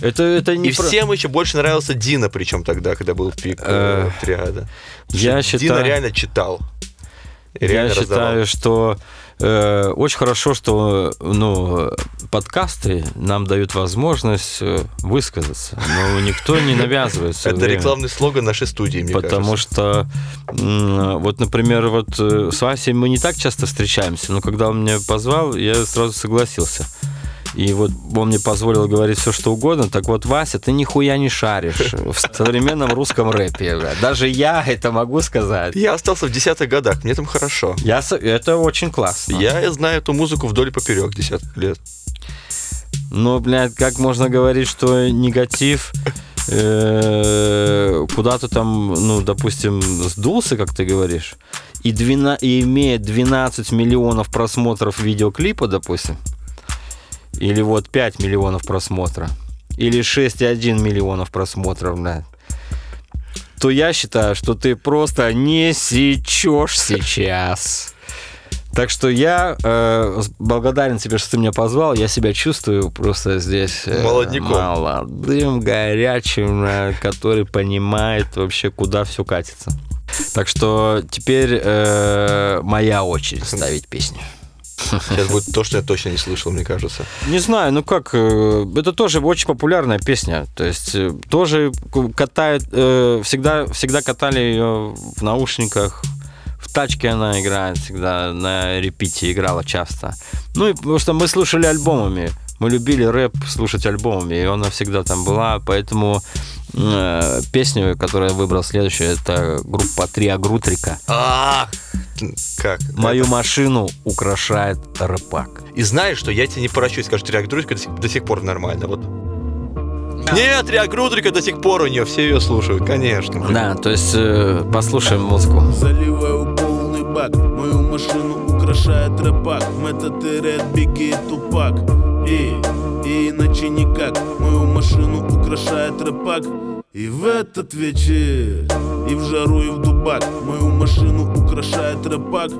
Это, это не И про- всем еще больше нравился Дина, причем тогда, когда был пик э, Э, Триада. я Дина считаю- реально читал. И Я реально раздавал. считаю, что э, очень хорошо, что ну, подкасты нам дают возможность э, высказаться. Но никто не навязывает всё Это время. рекламный слоган нашей студии, мне Потому кажется. что, вот, например, вот э, с Васей мы не так часто встречаемся, но когда он меня позвал, я сразу согласился. И вот он мне позволил говорить все, что угодно. Так вот, Вася, ты нихуя не шаришь в современном русском рэпе. Даже я это могу сказать. Я остался в десятых годах, мне там хорошо. Я, это очень классно. Я знаю эту музыку вдоль и поперек десятых лет. Но, блядь, как можно говорить, что негатив э, куда-то там, ну, допустим, сдулся, как ты говоришь, и, двена- и имеет 12 миллионов просмотров видеоклипа, допустим, или вот 5 миллионов просмотра, или 6,1 миллионов просмотров, блядь, то я считаю, что ты просто не сечешь сейчас. Так что я э, благодарен тебе, что ты меня позвал. Я себя чувствую просто здесь э, Молодняком. молодым, горячим, э, который понимает вообще, куда все катится. Так что теперь э, моя очередь ставить песню. Сейчас будет то, что я точно не слышал, мне кажется. Не знаю, ну как, э, это тоже очень популярная песня. То есть э, тоже катают, э, всегда, всегда катали ее в наушниках, в тачке она играет всегда, на репите играла часто. Ну и потому что мы слушали альбомами, мы любили рэп слушать альбомами, и она всегда там была, поэтому э, песню, которую я выбрал следующую, это группа Триагрутрика. А, как? Мою машину украшает рэпак. И знаешь, что я тебе не поращусь, скажу, Триагрутрика до сих, до сих пор нормально, вот. Нет, Триагрутрика до сих пор у нее, все ее слушают, конечно. Да, то есть э, послушаем музыку. Заливаю полный бак Мою машину украшает рэпак Метод и Ред, Бигги Тупак И, и иначе никак. Мою машину украшает рэпак И в этот вечер И в жару, и в дубак. Мою машину украшает рэпак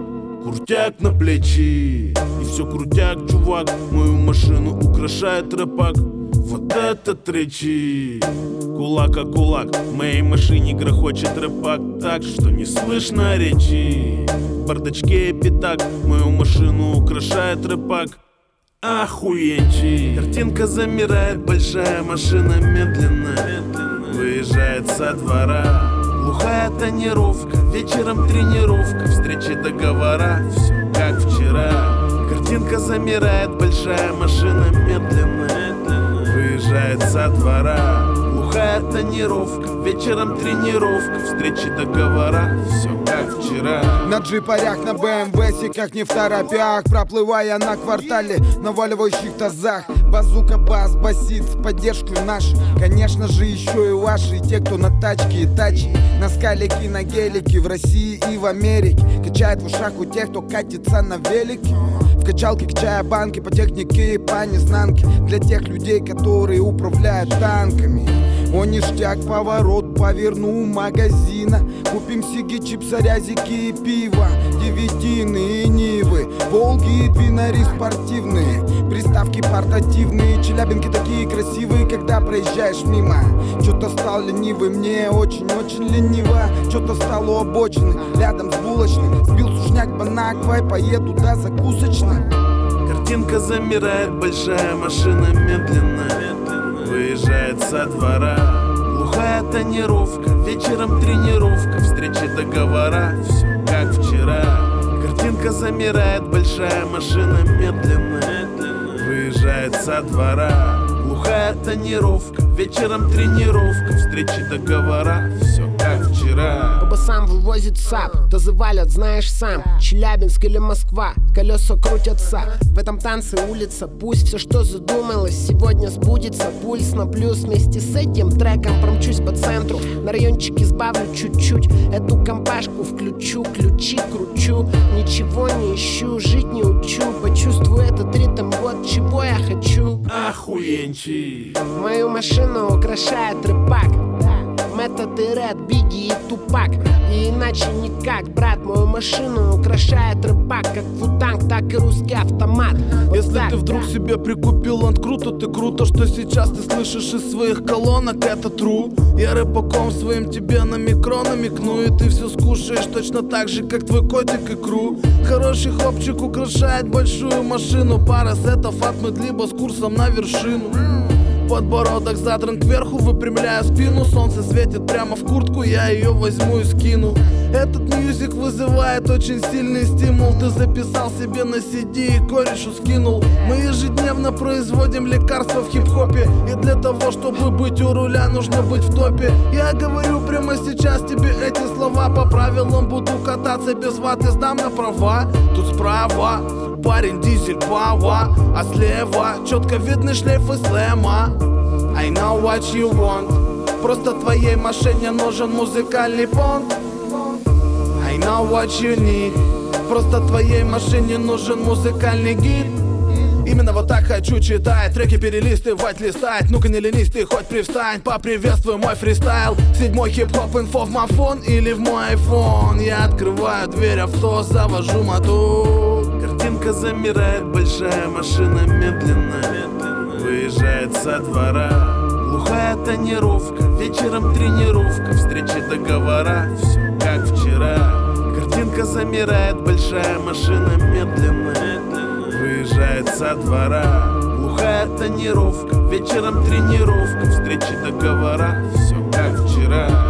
Крутяк на плечи И все крутяк, чувак. Мою машину украшает рэпак Вот этот речи Кулак о кулак В моей машине грохочет рэпак Так, что не слышно речи. В бардачке пятак Мою машину украшает рэпак Охуенчи. Картинка замирает, большая машина медленно Выезжает со двора. Глухая тонировка, вечером тренировка Встречи договора, все как вчера. Картинка замирает, большая машина медленно Выезжает со двора Глухая тонировка, вечером тренировка Встречи договора, все как вчера. На джипарях, на БМВ, как не в торопях Проплывая на квартале, наваливающих тазах. Базука, бас, басит с поддержкой наш. Конечно же еще и ваши, и те, кто на тачке и тачи На скалике, на гелике, в России и в Америке. Качает в ушах у тех, кто катится на велике. В качалке качая банки по технике и по незнанке. Для тех людей, которые управляют танками о, ништяк, поворот, поверну магазина. Купим сиги, чипсы, рязики и пиво. Девятины и нивы. Волги и бинари спортивные. Приставки портативные. Челябинки такие красивые, когда проезжаешь мимо. Что-то стал ленивый, мне очень-очень лениво. Что-то стал у обочины, рядом с булочной. Сбил сушняк банаквой, поеду до закусочной Картинка замирает, большая машина медленно Выезжает со двора. Глухая тонировка, вечером тренировка Встречи договора, все как вчера. Картинка замирает, большая машина медленно. Выезжает со двора. Глухая тонировка, вечером тренировка Встречи договора, все как вчера. По басам вывозит саб, то завалят, знаешь сам. Челябинск или Москва, колеса крутятся В этом танце улица, пусть все, что задумалось Сегодня сбудется, пульс на плюс Вместе с этим треком промчусь по центру. На райончике сбавлю чуть-чуть Эту компашку включу, ключи кручу. Ничего не ищу, жить не учу. Почувствую этот ритм, вот чего я хочу. Охуенчик. Мою машину украшает рыбак Метод и Ред, Бигги и Тупак И иначе никак, брат, мою машину украшает рыбак Как футанг, так и русский автомат Вот Если так, ты вдруг да. себе прикупил ланд круто, ты круто, что сейчас ты слышишь из своих колонок, это true. Я рэпаком своим тебе на микро намекну, и ты все скушаешь точно так же, как твой котик икру. Хороший хлопчик украшает большую машину, пара сетов от либо с курсом на вершину. Подбородок задран кверху, выпрямляя спину. Солнце светит прямо в куртку, я ее возьму и скину. Этот мьюзик вызывает очень сильный стимул. Ты записал себе на CD и корешу скинул. Мы ежедневно производим лекарства в хип-хопе. И для того, чтобы быть у руля, нужно быть в топе. Я говорю прямо сейчас тебе эти слова. По правилам буду кататься без ваты, сдам на права Тут справа. Парень дизель пава. А слева четко видны шлейфы слэма I know what you want. Просто твоей машине нужен музыкальный понт I know what you need. Просто твоей машине нужен музыкальный гид. Именно вот так хочу читать Треки перелистывать, листать. Ну-ка не ленись, ты хоть привстань Поприветствуй мой фристайл. Седьмой хип-хоп инфо в мафон Или в мой iPhone. Я открываю дверь авто, завожу мотор. Картинка замирает, большая машина медленно Выезжает со двора. Глухая тонировка, вечером тренировка Встречи договора, все как вчера. Картинка замирает, большая машина медленно. Выезжает со двора. Глухая тонировка, вечером тренировка Встречи договора, все как вчера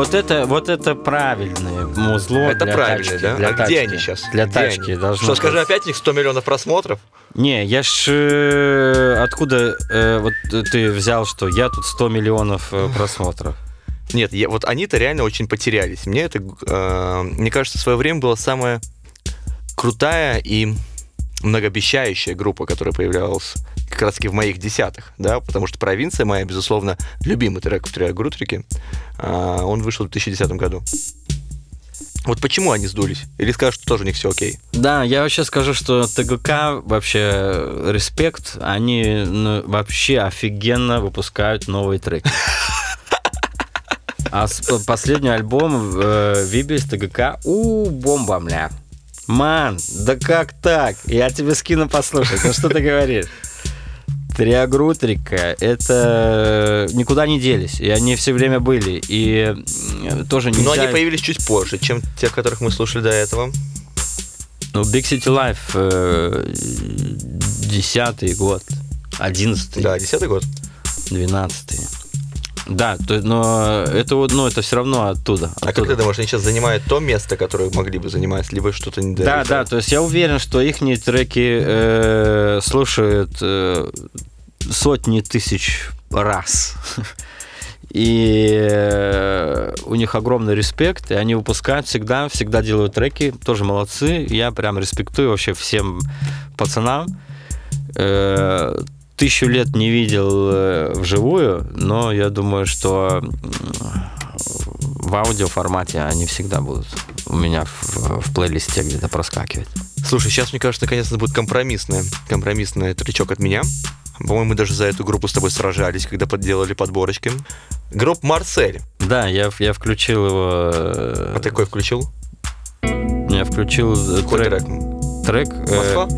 Вот это, вот это правильное музло Это для правильно, тачки, да? для а тачки. где они сейчас? Для Где тачки они? должно Что, скажи, быть. опять у них 100 миллионов просмотров? Не, я ж... э, откуда э, вот ты взял, что я тут 100 миллионов э, просмотров? Нет, я, вот они-то реально очень потерялись. Мне это, э, мне кажется, в свое время была самая крутая и многообещающая группа, которая появлялась как раз таки в моих десятых, да, потому что «Провинция» моя, безусловно, любимый трек в «Три Грутрики», а, он вышел в 2010 году. Вот почему они сдулись? Или скажут, что тоже у них все окей? Да, я вообще скажу, что ТГК вообще э, респект, они ну, вообще офигенно выпускают новые треки. А с- последний альбом э, Вибис ТГК, у бомба, бля. Ман, да как так? Я тебе скину послушать. Ну что ты говоришь? Триагрутрика, это э, никуда не делись, и они все время были, и тоже нельзя... Но они появились чуть позже, чем те, которых мы слушали до этого. Ну, Big City Life, э, десятый год, одиннадцатый. Да, десятый год. Двенадцатый. Да, то, но это вот, ну, это все равно оттуда. А как ты думаешь, они сейчас занимают то место, которое могли бы занимать, либо что-то не Да, да, то есть я уверен, что их треки э, слушают э, сотни тысяч раз. И э, у них огромный респект, и они выпускают всегда, всегда делают треки, тоже молодцы. Я прям респектую вообще всем пацанам. Э, Тысячу лет не видел э, вживую, но я думаю, что в аудиоформате они всегда будут у меня в, в плейлисте где-то проскакивать. Слушай, сейчас, мне кажется, наконец-то будет компромиссное, компромиссный тречок от меня. По-моему, мы даже за эту группу с тобой сражались, когда подделали подборочки. Группа Марсель. Да, я, я включил его... э, А ты какой включил? Я включил э, Какой трек. Трек. э, Москва?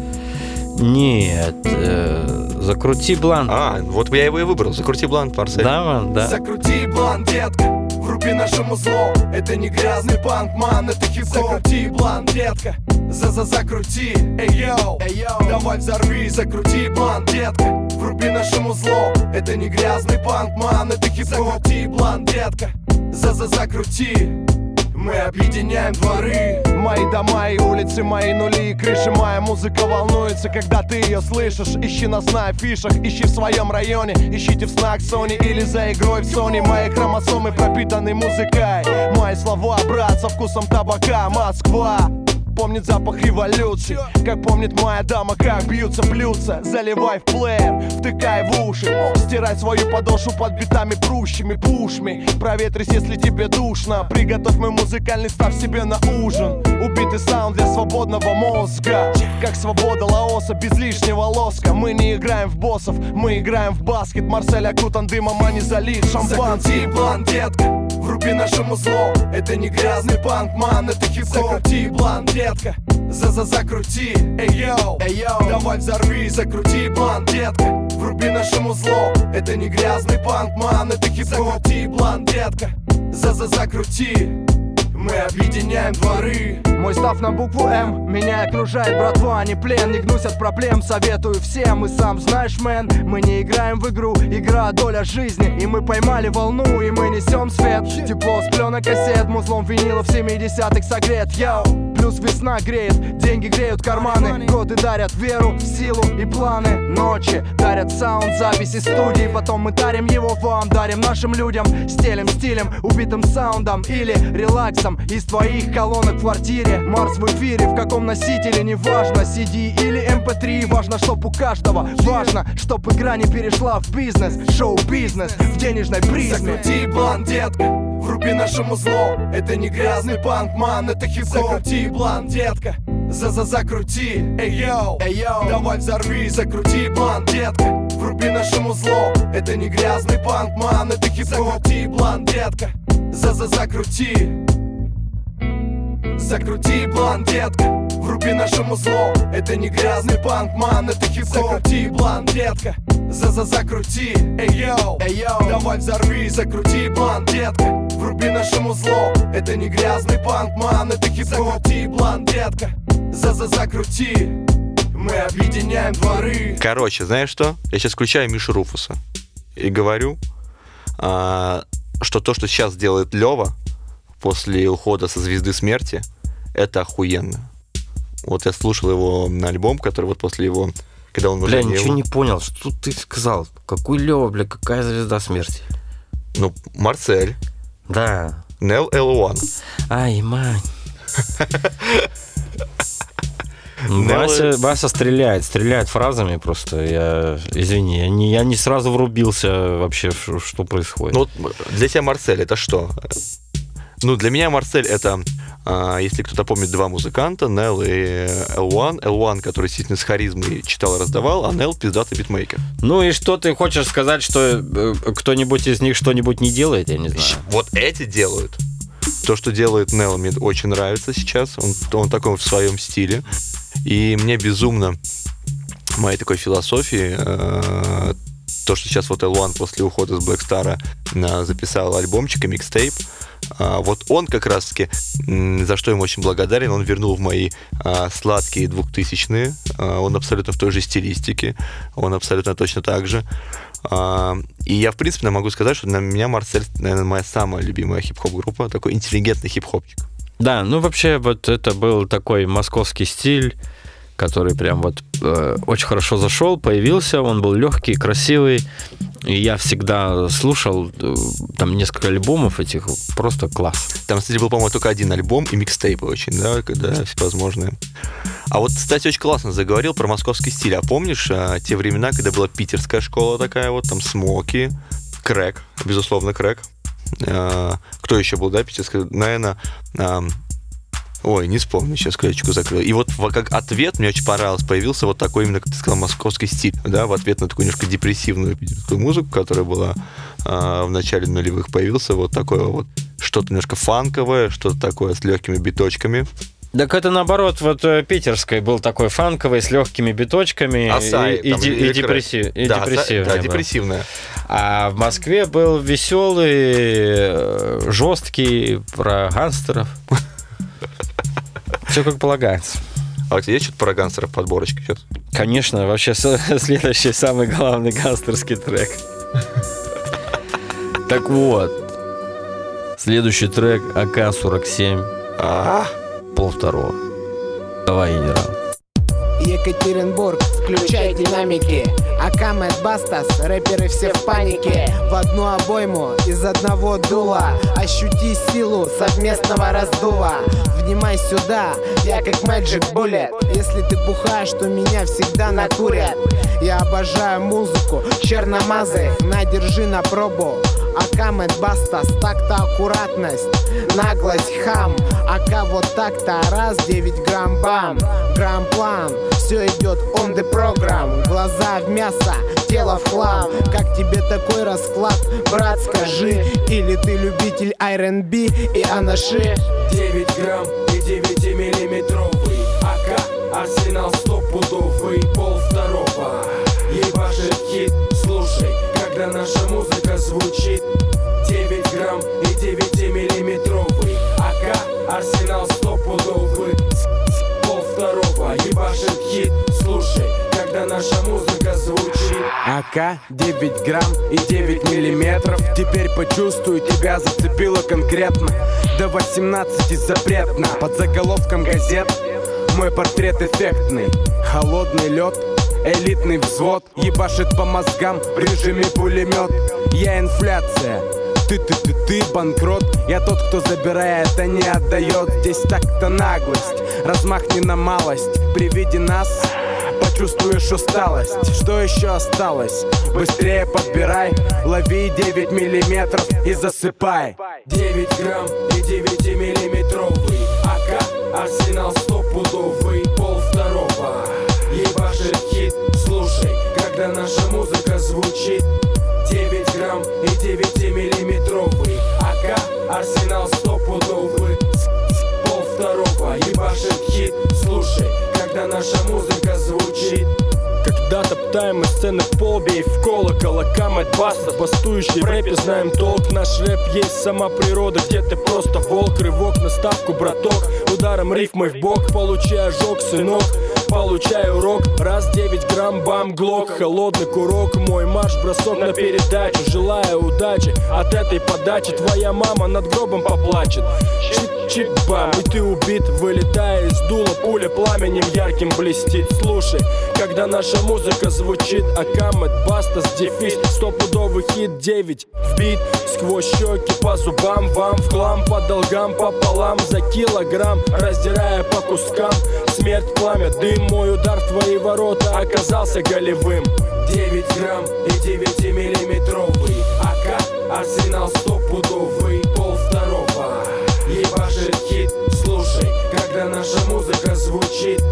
нет, э, закрути бланк. А, вот я его и выбрал. Закрути бланк, Марсель. Да, Ван, да. Закрути блан, детка Вруби нашему зло Это не грязный панк, ман, это хип-хоп Закрути блан, детка За-за закрути, эй йоу Давай взорви, закрути блан, детка Вруби нашему зло. Это не грязный панк, ман, это хип-хоп Закрути блан, детка За-за закрути мы объединяем дворы. Мои дома и улицы, мои нули и крыши. Моя музыка волнуется, когда ты ее слышишь. Ищи нас на афишах, ищи в своем районе. Ищите в снах Sony или за игрой в Sony. Мои хромосомы пропитаны музыкой. Мои слова, брат, со вкусом табака. Москва Помнит запах революции. Как помнит моя дама, как бьются блюдца. Заливай в плеер, втыкай в уши. Стирай свою подошву под битами прущими Пушми, проветрись, если тебе душно. Приготовь мой музыкальный став себе на ужин. Убитый саунд для свободного мозга. Как свобода Лаоса без лишнего лоска. Мы не играем в боссов, мы играем в баскет. Марсель окутан дымом, а не залит. Шампанским. Закрути блан, Вруби наше музло Это не грязный панк, man, это хип-хоп. Закрути blunt, детка. За-за закрути, ey yo. Давай взорви, закрути blunt, детка. Вруби наше музло Это не грязный панк, man, это хип-хоп. Закрути blunt, детка. За-за закрути мы объединяем дворы. Мой stuff на букву М Меня окружает братва, а не плен Не гнусь от проблем, советую всем. И сам знаешь, man, мы не играем в игру Игра доля жизни. И мы поймали волну, и мы несем свет. Тепло с пленок кассет Музлом винилов 70-х согрет Yo, плюс весна греет Деньги греют карманы. Годы дарят веру, силу и планы. Ночи дарят саунд, записи студии Потом мы дарим его вам, дарим нашим людям. Стелем, стилем, убитым саундом Или релаксом из твоих колонок в квартире. Марс в эфире, в каком носителе, неважно CD или MP3, важно, чтоб у каждого Важно, чтоб игра не перешла в бизнес. Шоу-бизнес в денежной призме. Закрути блан, Вруби нашему зло. Это не грязный панк, ман, это хип-хоп. Закрути блан, детка. За-за закрути, эй йоу. Давай взорви, закрути blunt, детка. Вруби наше музло. Это не грязный панк, man, это хип-хоп. Закрути blunt, детка. За-за закрути. Закрути blunt, детка Вруби наше музло Это не грязный панк, man, это хип-хоп. Закрути blunt, детка. За-за закрути, ey yo. Давай взорви, закрути blunt, детка. Вруби наше музло Это не грязный панк, man, это хип-хоп. Закрути blunt, детка. За-за закрути. Мы объединяем дворы. Короче, знаешь что? Я сейчас включаю Мишу Руфуса и говорю, а, что то, что сейчас делает Лева после ухода со звезды смерти, это охуенно. Вот я слушал его на альбом, который вот после его, когда он Бля, уже ничего его- не понял. Что ты сказал? Какой Лева, бля, какая звезда смерти? Ну, Марсель. Да. Нел L1. Ай, мань. (laughs) Нелла- Вася, Вася стреляет, стреляет фразами просто. Я, извини, я не, я не сразу врубился вообще, что происходит. Ну, вот для тебя Марсель это что? Ну, для меня Марсель это, а, если кто-то помнит, два музыканта, Нел и L1. L1, который действительно с харизмой читал и раздавал, а Нел пиздатый битмейкер. Ну и что ты хочешь сказать, что э, кто-нибудь из них что-нибудь не делает, я не знаю. Вот эти делают. То, что делает Нел, мне очень нравится сейчас. Он, он такой в своем стиле. И мне безумно моей такой философии э, то, что сейчас вот L1 после ухода с Black Star э, записал альбомчик и микстейп, а, вот он как раз-таки, за что ему очень благодарен, он вернул в мои а, сладкие двухтысячные, а, он абсолютно в той же стилистике, он абсолютно точно так же. А, И я, в принципе, могу сказать, что для меня Марсель, наверное, моя самая любимая хип-хоп группа, такой интеллигентный хип-хопчик. Да, ну вообще вот это был такой московский стиль, который прям вот э, очень хорошо зашел, появился, он был легкий, красивый, и я всегда слушал э, там несколько альбомов этих, просто класс. Там, кстати, был, по-моему, только один альбом и микстейпы очень, да, когда всевозможные. А вот, кстати, очень классно заговорил про московский стиль. А помнишь а, те времена, когда была питерская школа такая вот, там Смоки, Крэк, безусловно, Крэк. А, кто еще был, да, питерская? Наверное, ам, Ой, не вспомню, сейчас клеточку закрыл. И вот во- как ответ мне очень понравилось, появился вот такой именно, как ты сказал, московский стиль, да, в ответ на такую немножко депрессивную питерскую музыку, которая была а, в начале нулевых, появился вот такое вот что-то немножко фанковое, что-то такое с легкими биточками. Так это наоборот, вот э, питерской был такой фанковый с легкими биточками Асай, и, и, там, или и депресси- и Да, депрессивный да, был. депрессивная. А в Москве был веселый, жесткий про гангстеров. Все как полагается. А у тебя есть что-то про гангстеров подборочка? Что-то? Конечно, вообще (laughs) следующий самый главный гангстерский трек. (laughs) Так вот, следующий трек АК-47, А, пол второго. Давай, генерал. Екатеринбург, включай динамики АК Мэтт Бастас, рэперы все в панике В одну обойму из одного дула Ощути силу совместного раздува Внимай сюда, я как Magic Bullet. Если ты бухаешь, то меня всегда накурят Я обожаю музыку, черномазы На, держи на пробу. АК Мэтт Бастас, так-то аккуратность Наглость, хам. АК вот так-то, раз, 9 грамм бам Грамм-план, все идет on the program Глаза в мясо, тело в хлам. Как тебе такой расклад, брат, скажи. Или ты любитель R&B и анаши? 9 грамм и 9 миллиметровый АК, арсенал стопудовый Пол второго, ебашит хит. Слушай, когда наша музыка звучит. 9 грамм и 9 миллиметровый АК, арсенал когда наша музыка звучит. АК 9 грамм и 9 миллиметров. Теперь почувствую, тебя зацепило конкретно. До 18 запретно. Под заголовком газет Мой портрет эффектный. Холодный лед Элитный взвод. Ебашит по мозгам в режиме пулемет. Я инфляция. Ты, ты, ты, ты банкрот. Я тот, кто забирает, а не отдает. Здесь так-то наглость. Размах не на малость. При виде нас Почувствуешь усталость. Что еще осталось? Быстрее подбирай Лови 9 миллиметров и засыпай. 9 грамм и 9 миллиметровый АК, арсенал стопудовый Пол второго. Ебашит хит Слушай, когда наша музыка звучит. 9 грамм и 9 миллиметровый АК, арсенал стопудовый Пол второго. Ебашит хит Слушай, когда наша музыка звучит. Когда топтаем мы сцены побей в колокол Акамет баста, бастующий в рэпе знаем толк Наш рэп есть сама природа, где ты просто волк Рывок на ставку, браток, ударом рифмой в бок Получай ожог, сынок, получай урок Раз 9 грамм, бам, глок, холодный курок Мой марш, бросок на передачу, желаю удачи От этой подачи твоя мама над гробом поплачет Чик-чик-бам, и ты убит, вылетая из дула. Пуля пламенем ярким блестит. Слушай, когда наша музыка звучит Акамет, баста с дефис. Стопудовый хит 9 в бит Сквозь щеки по зубам. Вам в хлам по долгам пополам За килограмм. Раздирая по кускам Смерть, пламя, дым. Мой удар в твои ворота оказался голевым. 9 грамм и 9 миллиметровый АК, арсенал стопудовый Пол второго когда наша музыка звучит.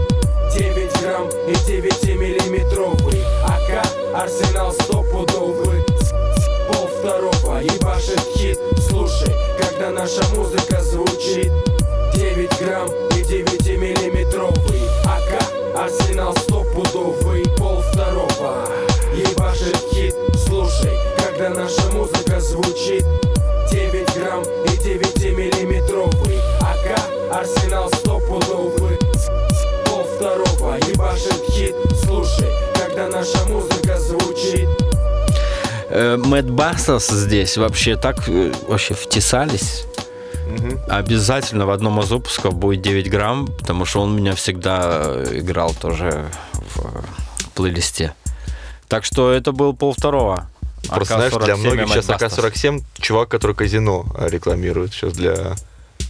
9 грамм и 9 миллиметровый. АК, арсенал стопудовый. Пол второго, ебашит хит. Слушай, когда наша музыка звучит. 9 грамм и 9 миллиметровый. АК, арсенал стопудовый. Пол второго, ебашит хит. Слушай, когда наша музыка звучит. 9 грамм и 9 миллиметровый. АК, арсенал ебашит хит Слушай, когда наша музыка звучит Э, Мэтт Бассос здесь вообще так э, вообще втесались. Обязательно в одном из выпусков будет 9 грамм, потому что он у меня всегда э, играл тоже в плейлисте. Так что это был пол второго. Просто знаешь, для многих сейчас АК-47 чувак, который казино рекламирует сейчас для,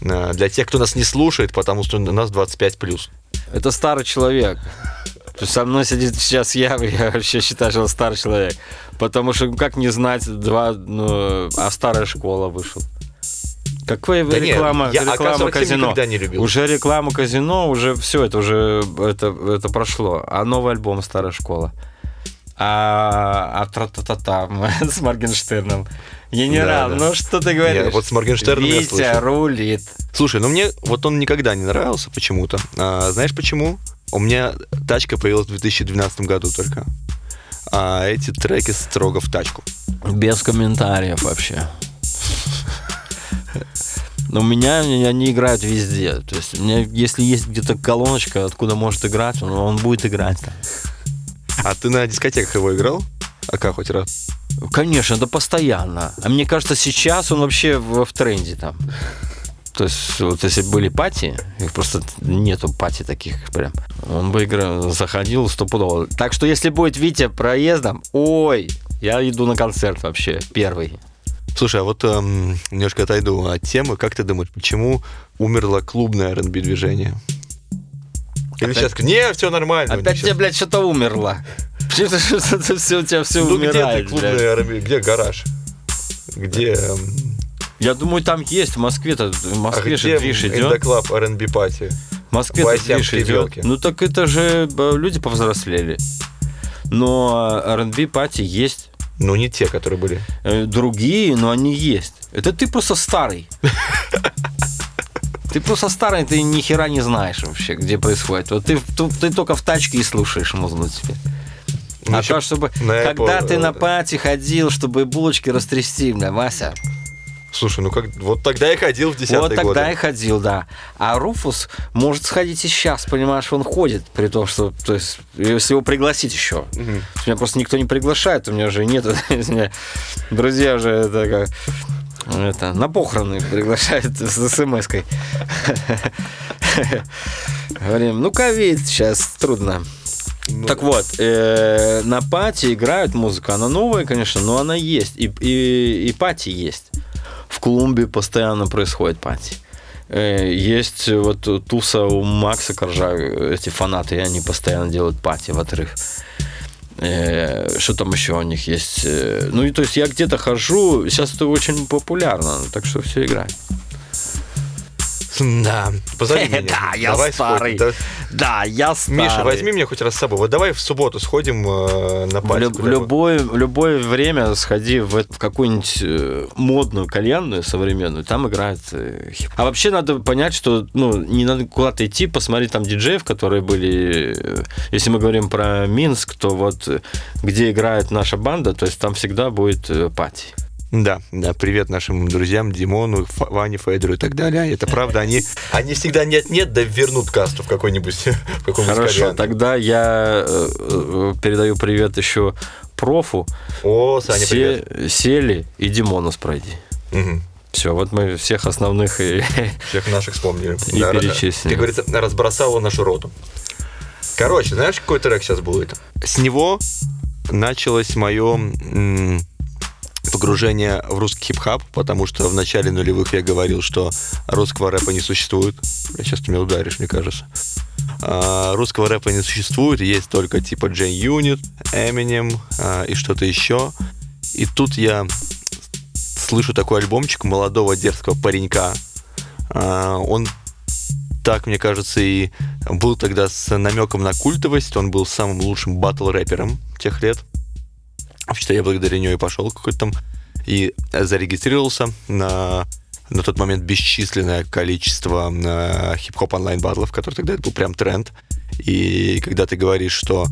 для тех, кто нас не слушает, потому что у нас 25 плюс. Это старый человек. Со мной сидит сейчас я, (laughs) я вообще считаю, что он старый человек. Потому что как не знать, два, ну, а старая школа вышел. Какая Да нет, реклама, я реклама АК-47 казино? никогда не любил. Уже реклама казино, уже все, это уже это, это прошло. А новый альбом Старая школа. А, а тра-та-та-та (laughs) с Моргенштерном. Генерал, Да, да. ну что ты говоришь? Не, вот с Моргенштерном я Витя слышал. рулит. Слушай, ну мне вот он никогда не нравился почему-то. А, знаешь почему? У меня тачка появилась в 2012 году только. А эти треки строго в тачку. Без комментариев вообще. Но у меня они они играют везде. То есть у меня, если есть где-то колоночка, откуда может играть, он, он будет играть там. А ты на дискотеках его играл? А как хоть раз? Конечно, это постоянно. А мне кажется, сейчас он вообще в, в тренде там. То есть, вот если были пати, их просто нету пати таких прям. Он бы играл, заходил стопудово. Так что, если будет Витя проездом, ой, я иду на концерт вообще, первый. Слушай, а вот эм, немножко отойду от темы. Как ты думаешь, почему умерло клубное R&B движение? Или Опять- сейчас, не, все нормально. Опять тебе, блядь, что-то умерло. Почему-то что-то (laughs) все у тебя все Ну где умирает, клубное блядь. R&B? Где гараж? Где, Я думаю, там есть, в Москве-то, в а Москве где же движ идет. Индоклаб R&B пати? В Москве Вася, движ идет. Ну так это же э, люди повзрослели. Но R&B пати есть. Ну не те, которые были. Э, Другие, но они есть. Это ты просто старый. Ты просто старый, ты ни хера не знаешь вообще, где происходит. Вот ты, ты только в тачке и слушаешь музыку теперь. Ну, а то, чтобы... на Apple, Когда ты э, на пати ходил, чтобы булочки растрясти, бля, Вася. Слушай, ну как, вот тогда я ходил в 10 Вот тогда годы. и ходил, да. А Руфус может сходить и сейчас, понимаешь, он ходит, при том, что, то есть, если его пригласить еще. Меня просто никто не приглашает, у меня же нет, (laughs) друзья же это как, это, на похороны приглашают с смс-кой. (laughs) Говорим, ну ковид, сейчас трудно. Так вот, э, на пати играют музыку, она новая, конечно, но она есть, и, и, и пати есть. В клумбе постоянно происходит пати. Э, Есть вот туса у Макса Коржа, эти фанаты, и они постоянно делают пати в отрыв. Э, Что там еще у них есть? Э, Ну и то есть я где-то хожу, сейчас это очень популярно, так что все играет. Да, позови (laughs) меня. Да, я Давай старый. сходим. Да, я старый. Миша, возьми меня хоть раз с собой. Вот давай в субботу сходим э, на люб- в любое, в любое время сходи в, в какую-нибудь э, модную кальянную современную, там играет э, хип. А вообще надо понять, что ну, не надо куда-то идти, посмотреть там диджеев, которые были... э, Если мы говорим про Минск, то вот э, где играет наша банда, то есть там всегда будет э, пати. Да, да, привет нашим друзьям Димону, Ф- Ване Фейдеру и так далее. Это правда, они, они всегда нет-нет, да вернут касту в какой-нибудь (laughs) в каком-нибудь Хорошо, кальян. тогда я э, э, передаю привет еще профу. О, Саня, Се- Сели и Димону пройди. Мгм. Все, вот мы всех основных и (laughs) Всех наших вспомнили. И Да, перечислили. Как говорится, разбросала нашу роту. Короче, знаешь, какой трек сейчас будет? С него началось мое м, погружение в русский хип-хап, потому что в начале нулевых я говорил, что русского рэпа не существует. Бля, Сейчас ты меня ударишь, мне кажется. А, русского рэпа не существует, есть только типа Джей Юнит, а, и что-то еще. И тут я слышу такой альбомчик молодого дерзкого паренька. А, он так, мне кажется, и был тогда с намеком на культовость. Он был самым лучшим батл-рэпером тех лет. Вообще-то я благодаря нее и пошел какой-то там и зарегистрировался на на тот момент бесчисленное количество э, хип-хоп онлайн батлов, который тогда это был прям тренд. И когда ты говоришь, что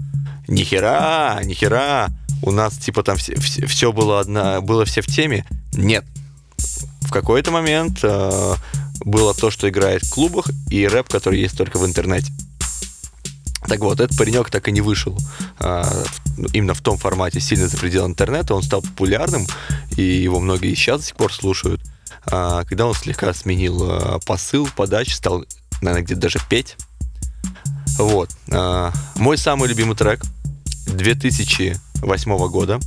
нихера, нихера, у нас типа там все, было одна, было все в теме, нет. В какой-то момент э, было то, что играет в клубах, и рэп, который есть только в интернете. Так вот, этот паренек так и не вышел а, именно в том формате сильно за пределы интернета. Он стал популярным, и его многие сейчас до сих пор слушают. А, когда он слегка сменил а, посыл, подачу, стал, наверное, где-то даже петь. Вот. Мой самый любимый трек 2008 года.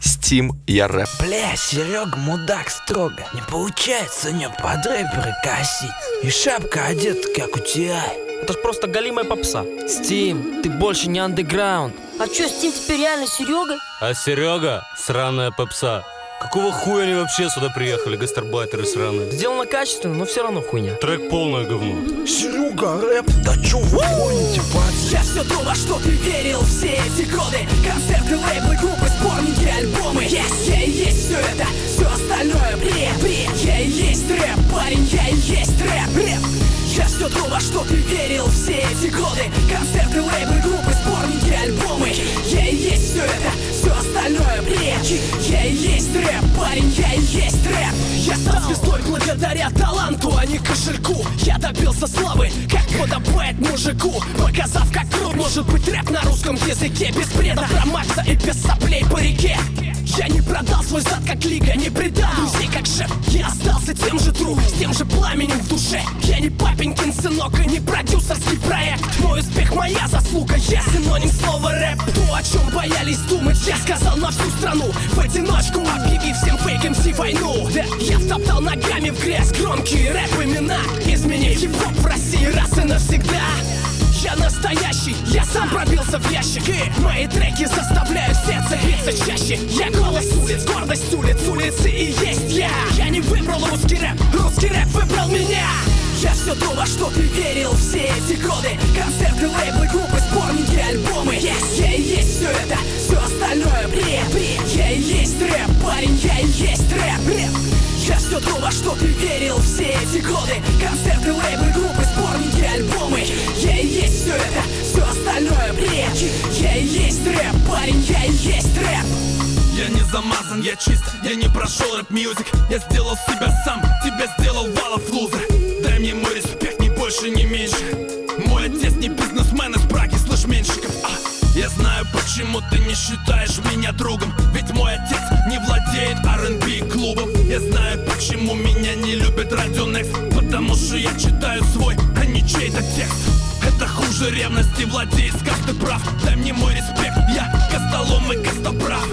Steam Я рэп. Бля, Серега мудак строго Не получается у под рэпера косить И шапка одета, как у тебя Это ж просто галимая попса. Стим, ты больше не андеграунд. А чё, Стим теперь реально Серега? А Серега, сраная попса. Какого хуя они вообще сюда приехали, гастарбайтеры сраные? Сделано качественно, но все равно хуйня. Трек полное говно. Серега рэп, да чё вы гоните? Я все думал, что ты верил все эти годы Концерты, лейблы, группы, сборники, альбомы Yes, я и есть все это, все остальное бред, бред Я и есть рэп, парень, я и есть рэп, рэп я все то, во что ты верил все эти годы. Концерты, лейблы, группы, сборники, альбомы Я и есть все это, все остальное бред Я и есть рэп, парень, и есть рэп. Я стал звездой благодаря таланту, а не кошельку. Я добился славы, как подобает мужику. Показав, как крут может быть рэп на русском языке. Без бреда про Макса и без соплей по реке. Я не продал свой зад как лига, не предал Друзей как шеф, я остался тем же тру С тем же пламенем в душе. Я не папенькин сынок и не продюсерский проект. Мой успех моя заслуга, я синоним слова рэп. То, о чем боялись думать, я сказал на всю страну. В одиночку объявив всем фейк MC войну. Я втоптал ногами в грязь громкие рэп-имена Изменив хип-хоп в России раз и навсегда. Я настоящий, я сам пробился в ящик. И мои треки заставляют сердце биться чаще. Я голос улиц, гордость улиц, улицы и есть я. Я не выбрал русский рэп, русский рэп выбрал меня я все то, что ты верил все эти годы. Концерты, лейблы, группы, сборники, альбомы. Yes, Я и есть все это, все остальное бред, Я и есть рэп, парень, я и есть рэп, рэп. Я все то, что ты верил все эти годы. Концерты, лейблы, группы, сборники, альбомы. Я и есть все это, все остальное бред. Я и есть рэп, парень, я и есть рэп. Я не замазан, я чист, я не прошел Rap Music. Я сделал себя сам, тебя сделал Валов лузер Дай мне мой респект, ни больше, ни меньше. Мой отец не бизнесмен из Праги, слышь, меньшиков. А, Я знаю, почему ты не считаешь меня другом. Ведь мой отец не владеет R&B клубом. Я знаю, почему меня не любит Радио Next. Потому что я читаю свой, а не чей-то текст. Это хуже ревности, владеет сказкой прав. Дай мне мой респект, я костолом и костоправ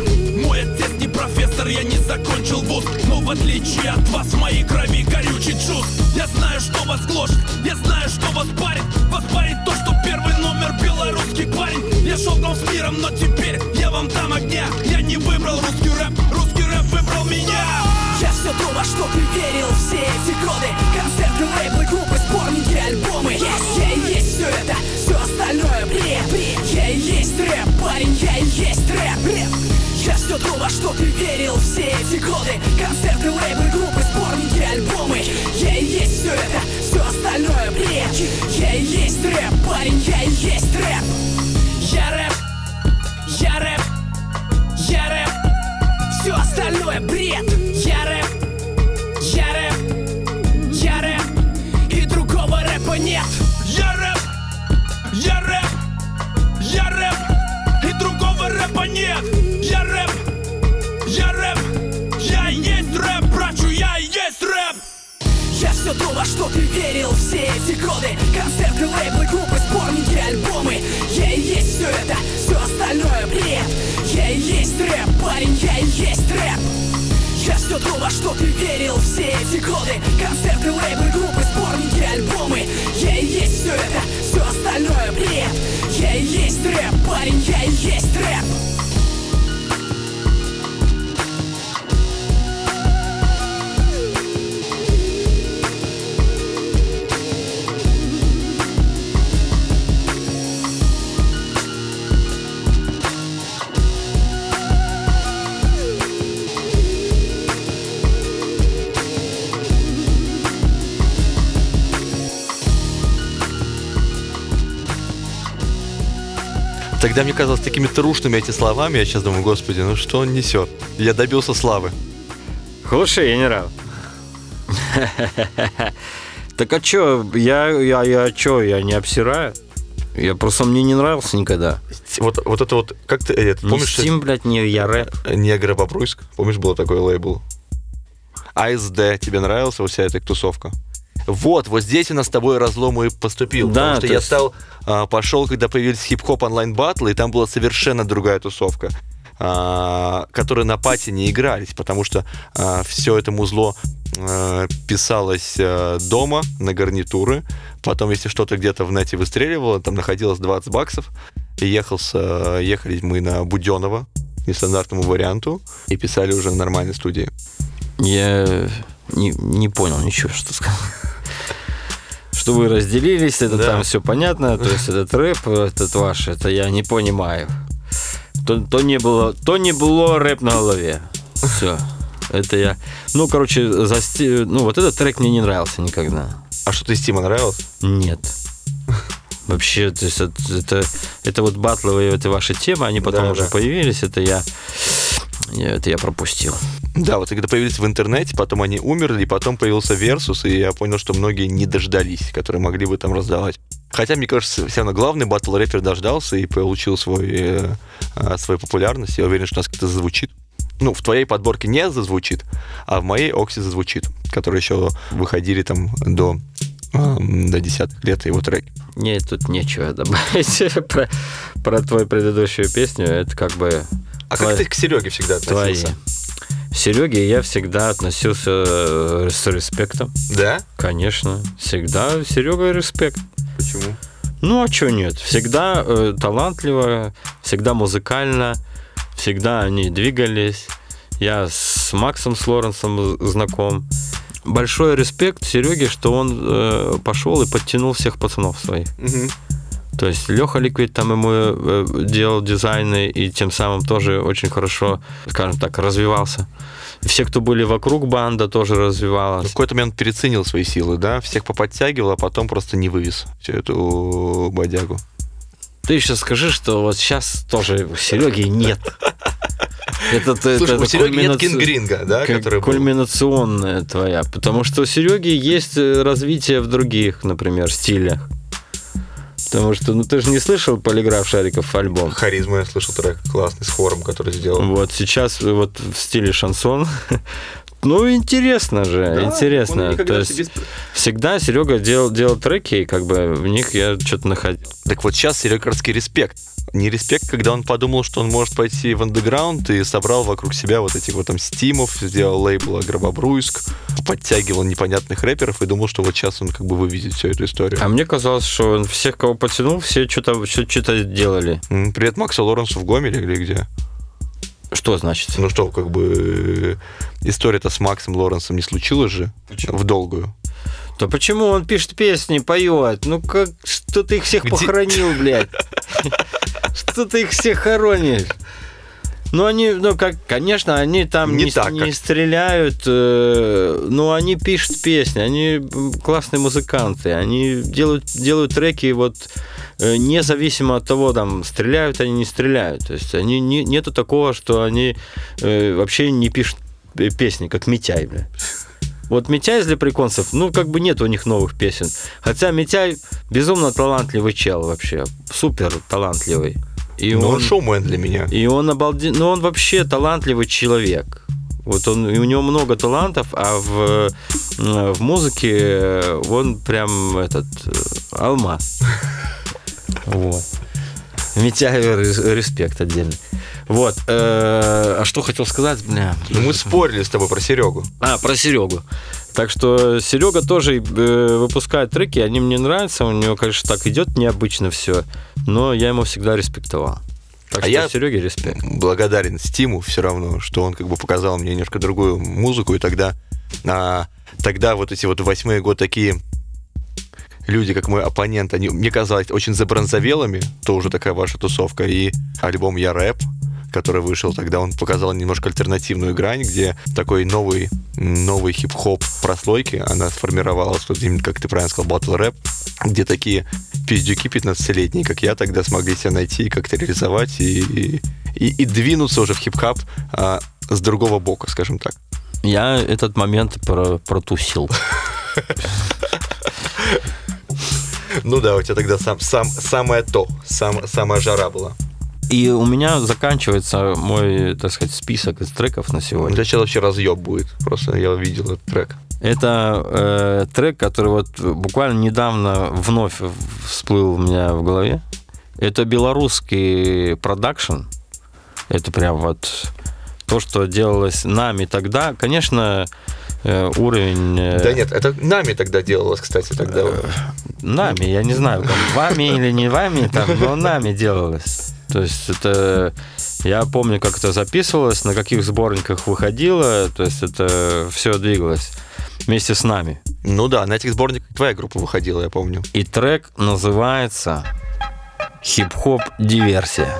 Мой отец не профессор, я не закончил вуз Но в отличие от вас, в моей крови горючий джуз Я знаю, что вас гложет, я знаю, что вас парит. Вас парит то, что первый номер белорусский парень. Я шел с миром, но теперь я вам дам огня. Я не выбрал русский рэп, русский рэп выбрал меня. Я все то, во что ты верил все эти годы. Концерты, лейблы, группы, сборники, альбомы. Yes, Я и есть все это, все остальное бред. Я и есть рэп, парень, я и есть рэп, рэп Я все то, во что ты верил все эти годы. Концерты, лейблы, группы, сборники, альбомы. Я и есть все это, все остальное бред Я и есть рэп, парень, я и есть рэп. Я рэп, я рэп, я рэп. Все остальное бред все во что ты верил. Все эти годы Концерты, лейблы, группы, сборники, альбомы. Я и есть все это, все остальное бред. Я и есть рэп, парень, я и есть рэп. Я все во что ты верил. Все эти годы Концерты, лейблы, группы, сборники, альбомы. Я и есть все это, все остальное бред. Я и есть рэп, парень, я и есть рэп Тогда мне казалось такими трушными эти словами, я сейчас думаю, господи, ну что он несет? Я добился славы. Хороший генерал. (laughs) Так а чё, я, я, я чё, я не обсираю? Я просто мне не нравился никогда. Вот, вот это вот, как ты, это, Не помнишь? Steam, блядь, не я рэп. Негра Бобруйск, помнишь, был такой лейбл? АСД, тебе нравился вся эта тусовка? Вот, вот здесь у нас с тобой разлом и поступил. Да, потому что то я есть- стал, а, пошел, когда появились хип-хоп онлайн батлы, и там была совершенно другая тусовка, а, которые на пати не игрались, потому что все это музло а, писалось а, дома на гарнитуры. Потом, если что-то где-то в нете выстреливало, там находилось 20 баксов. И ехал с, а, ехали мы на Буденова, нестандартному варианту, и писали уже в нормальной студии. Я не, не понял ничего, что сказал. Что вы разделились, это Да. там все понятно, то есть этот рэп, этот ваш, это я не понимаю. То, то не было, то не было рэп на голове. Все. Это я. Ну, короче, за сти- ну вот этот трек мне не нравился никогда. А что ты Стима нравился? Нет. Вообще, то есть это, это, это вот батловые это ваши темы, они потом Да, уже да. появились, это я, я- это я пропустил. Да, вот когда появились в интернете, потом они умерли, и потом появился Versus, и я понял, что многие не дождались, которые могли бы там раздавать. Хотя, мне кажется, все равно главный батл рэпер дождался и получил свой, э, э, свою популярность. Я уверен, что у нас как-то зазвучит. Ну, в твоей подборке не зазвучит, а в моей Окси зазвучит, которые еще выходили там до, эм, до десятых лет его треки. Не, тут нечего добавить (laughs) про, про твою предыдущую песню. Это как бы... А как ты к Сереге всегда твои. относился? Сереге я всегда относился э, с респектом. Да? Конечно. Всегда Серега респект. Почему? Ну, а что нет? Всегда э, талантливо, всегда музыкально, всегда они двигались. Я с Максом с Лоренсом знаком. Большой респект Сереге, что он э, пошел и подтянул всех пацанов своих. Мгм. То есть Леха Ликвид там ему э, делал дизайны и тем самым тоже очень хорошо, скажем так, развивался. Все, кто были вокруг банда, тоже развивалась. В какой-то момент переценил свои силы, да? Всех поподтягивал, а потом просто не вывез всю эту бодягу. Ты еще скажи, что вот сейчас тоже Сереги нет. Это, Слушай, это у Сереги нет кульминаци- Кингринга, да, который был? кульминационная твоя, потому что у Сереги есть э, развитие в других, например, стилях. Потому что, ну ты же не слышал полиграф Шариков альбом. Харизма, я слышал трек классный с хором, который сделал. Вот сейчас вот в стиле шансон. Ну, интересно же, Да, интересно. То есть себе- всегда Серега делал, делал треки, и как бы в них я что-то находил. Так вот сейчас Серегарский респект. Не респект, когда он подумал, что он может пойти в андеграунд и собрал вокруг себя вот этих вот там стимов, сделал лейбл Гробобруйск, подтягивал непонятных рэперов и думал, что вот сейчас он как бы выведет всю эту историю. А мне казалось, что он всех, кого потянул, все что-то что-то делали. Привет Максу Лоренсу в Гомеле или где? Что значит? Ну что, как бы э, история-то с Максом Лоренсом не случилась же в долгую. То почему он пишет песни, поет? Ну как, что ты их всех Где- похоронил, блядь? (laughs) Что ты их всех хоронишь? Ну, они, ну, как, конечно, они там Не не, так, не как- стреляют, э, но они пишут песни, они классные музыканты, они делают, делают треки вот э, независимо от того, там, стреляют они, не стреляют. То есть они не, нету такого, что они э, вообще не пишут песни, как Митяй, бля. Вот Митяй из Леприконцев, ну, как бы нет у них новых песен. Хотя Митяй безумно талантливый чел вообще. Супер талантливый. И Но он шоумен для меня. И он обалден... Ну, он вообще талантливый человек. Вот он, и у него много талантов, а в, э, в музыке он прям этот э, алмаз. (laughs) Вот. Митяю рес- респект отдельный. Вот. э, а что хотел сказать? Бля. Ну, мы спорили с тобой про Серегу. А, про Серегу. Так что Серега тоже э, выпускает треки, они мне нравятся. У него, конечно, так идет необычно все, но я ему всегда респектовал. Так а что я Сереге респект. благодарен Стиму все равно, что он как бы показал мне немножко другую музыку, и тогда, а, тогда вот эти вот восьмые годы такие люди, как мой оппонент, они мне казалось очень забронзовелыми, тоже такая ваша тусовка, и альбом «Я рэп», который вышел тогда, он показал немножко альтернативную грань, где такой новый, новый хип-хоп прослойки, она сформировалась, вот именно, как ты правильно сказал, батл рэп, где такие пиздюки 15-летние, как я, тогда смогли себя найти и как-то реализовать, и, и, и двинуться уже в хип-хоп а, с другого бока, скажем так. Я этот момент про- протусил. Ну да, у тебя тогда сам, сам, самое то, сам, самая жара была. И у меня заканчивается мой, так сказать, список из треков на сегодня. тебя сейчас вообще разъеб будет, просто я видел этот трек. Это э, трек, который вот буквально недавно вновь всплыл у меня в голове. Это белорусский продакшн. Это прям вот то, что делалось нами тогда. Конечно, э, уровень... э, Да нет, это нами тогда делалось, кстати, тогда. Нами, я не знаю, вами или не вами, там, но нами делалось. То есть это... Я помню, как это записывалось, на каких сборниках выходило, то есть это все двигалось. вместе с нами. Ну да, на этих сборниках твоя группа выходила, я помню. И трек называется «Хип-хоп диверсия».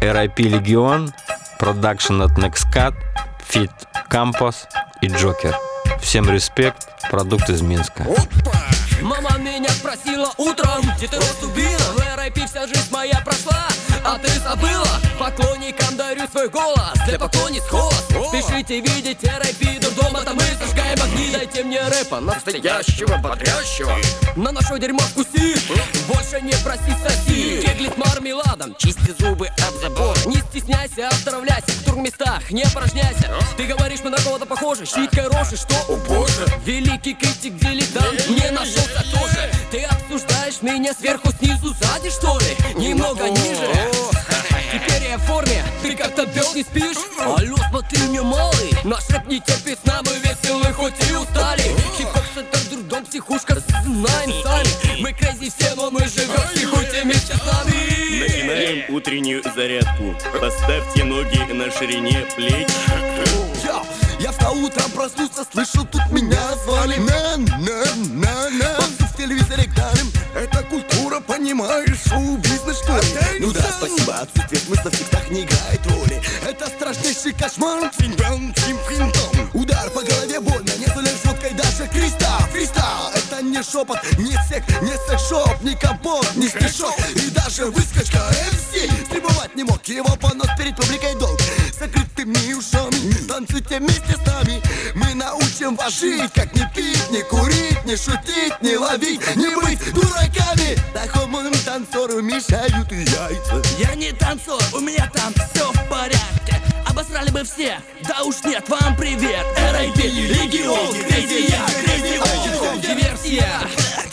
RIP Легион, продакшн от Nextcat, Fit Campus и Джокер. Всем респект, продукт из Минска. Мама меня спросила утром, где ты убила? В RIP вся жизнь моя прошла? Свой голос, для поклонниц холод Спешите видеть RIP, дурдом это мы зажигаем огни. Дайте мне рэпа, настоящего, бодрящего. На наше дерьмо вкуси, больше не проси соси. Кегли с мармеладом, чисти зубы об забор. Не стесняйся, оздоровляйся, в турместах не порожняйся Ты говоришь, мы на кого-то похожи, щиткой рожи, что? О боже, великий критик, дилетант, не нашелся тоже. Ты обсуждаешь меня сверху, снизу, сзади, что ли? Немного ниже Теперь я в форме, ты как-то бел не спишь? Алло, смотри мне малый. Наш рэп не терпит сна, мы веселы, хоть и устали. Хип-хоп, центр, дурдом, психушка, знаем сами Мы крейзи все, но мы живем, с нами. Начинаем утреннюю зарядку. Поставьте ноги на ширине плеч. Я встал утром, проснулся, слышу, тут меня звали на текстах не играет роли Это страшнейший кошмар, Тинь-бам, тим-фин-том. Удар по голове больно, не залез водкой даже креста Фристайл, это не шепот, не сек, не секс-шоп, не компот, не стишок И даже выскочка MC Стребовать не мог, его понос перед публикой долг. Закрытыми ушами, танцуйте вместе с нами. Мы научим вас жить, как не пить, не курить, не шутить, не ловить Не быть дураками, такому танцору мешают яйца. Я не танцор, у меня там все в порядке. Обосрали бы все, да уж нет, вам привет. R.I.P. Легион, Crazy я, crazy он, диверсия.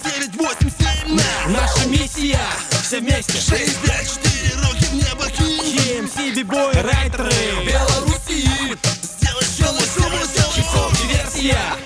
987 Наша миссия, все вместе. 6, 5, 4, руки в небо кинь. GMC, бибой, райтеры Белоруссии. Сделай шоу, шоу, сделай Хип-хоп, диверсия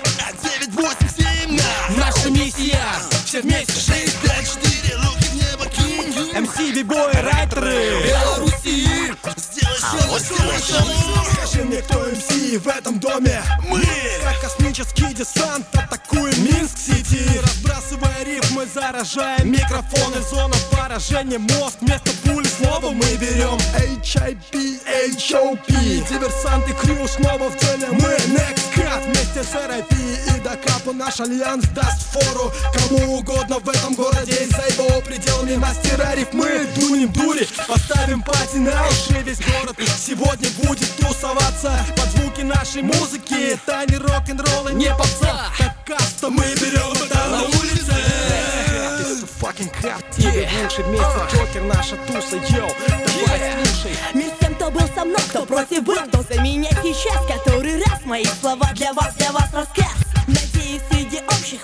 кинь MC, бибой, райтеры Белоруссии Сделай шоу, шоу Скажи мне, кто МС в этом доме? Мы! Как космический десант атакуем Минск-Сити Разбрасывая рифмы, заражаем микрофоны. Зона поражения, мозг вместо пули Слово мы берем. HIP, HOP Диверсанты крю снова в деле Мы Next Cut вместе с RIP наш альянс даст фору. Кому угодно в этом городе И за его пределами мастера рифмы. Дунем дури, поставим пати на уши. Весь город сегодня будет тусоваться Под звуки нашей музыки. Это не рок-н-ролл и не попса. Так каста мы берем это на улице. Fucking crap, тебе лучше вместе Джокер наша туса, йоу, давай слушай. Мир всем, кто был со мной, кто против был Кто за меня сейчас, который раз Мои слова для вас, для вас рассказ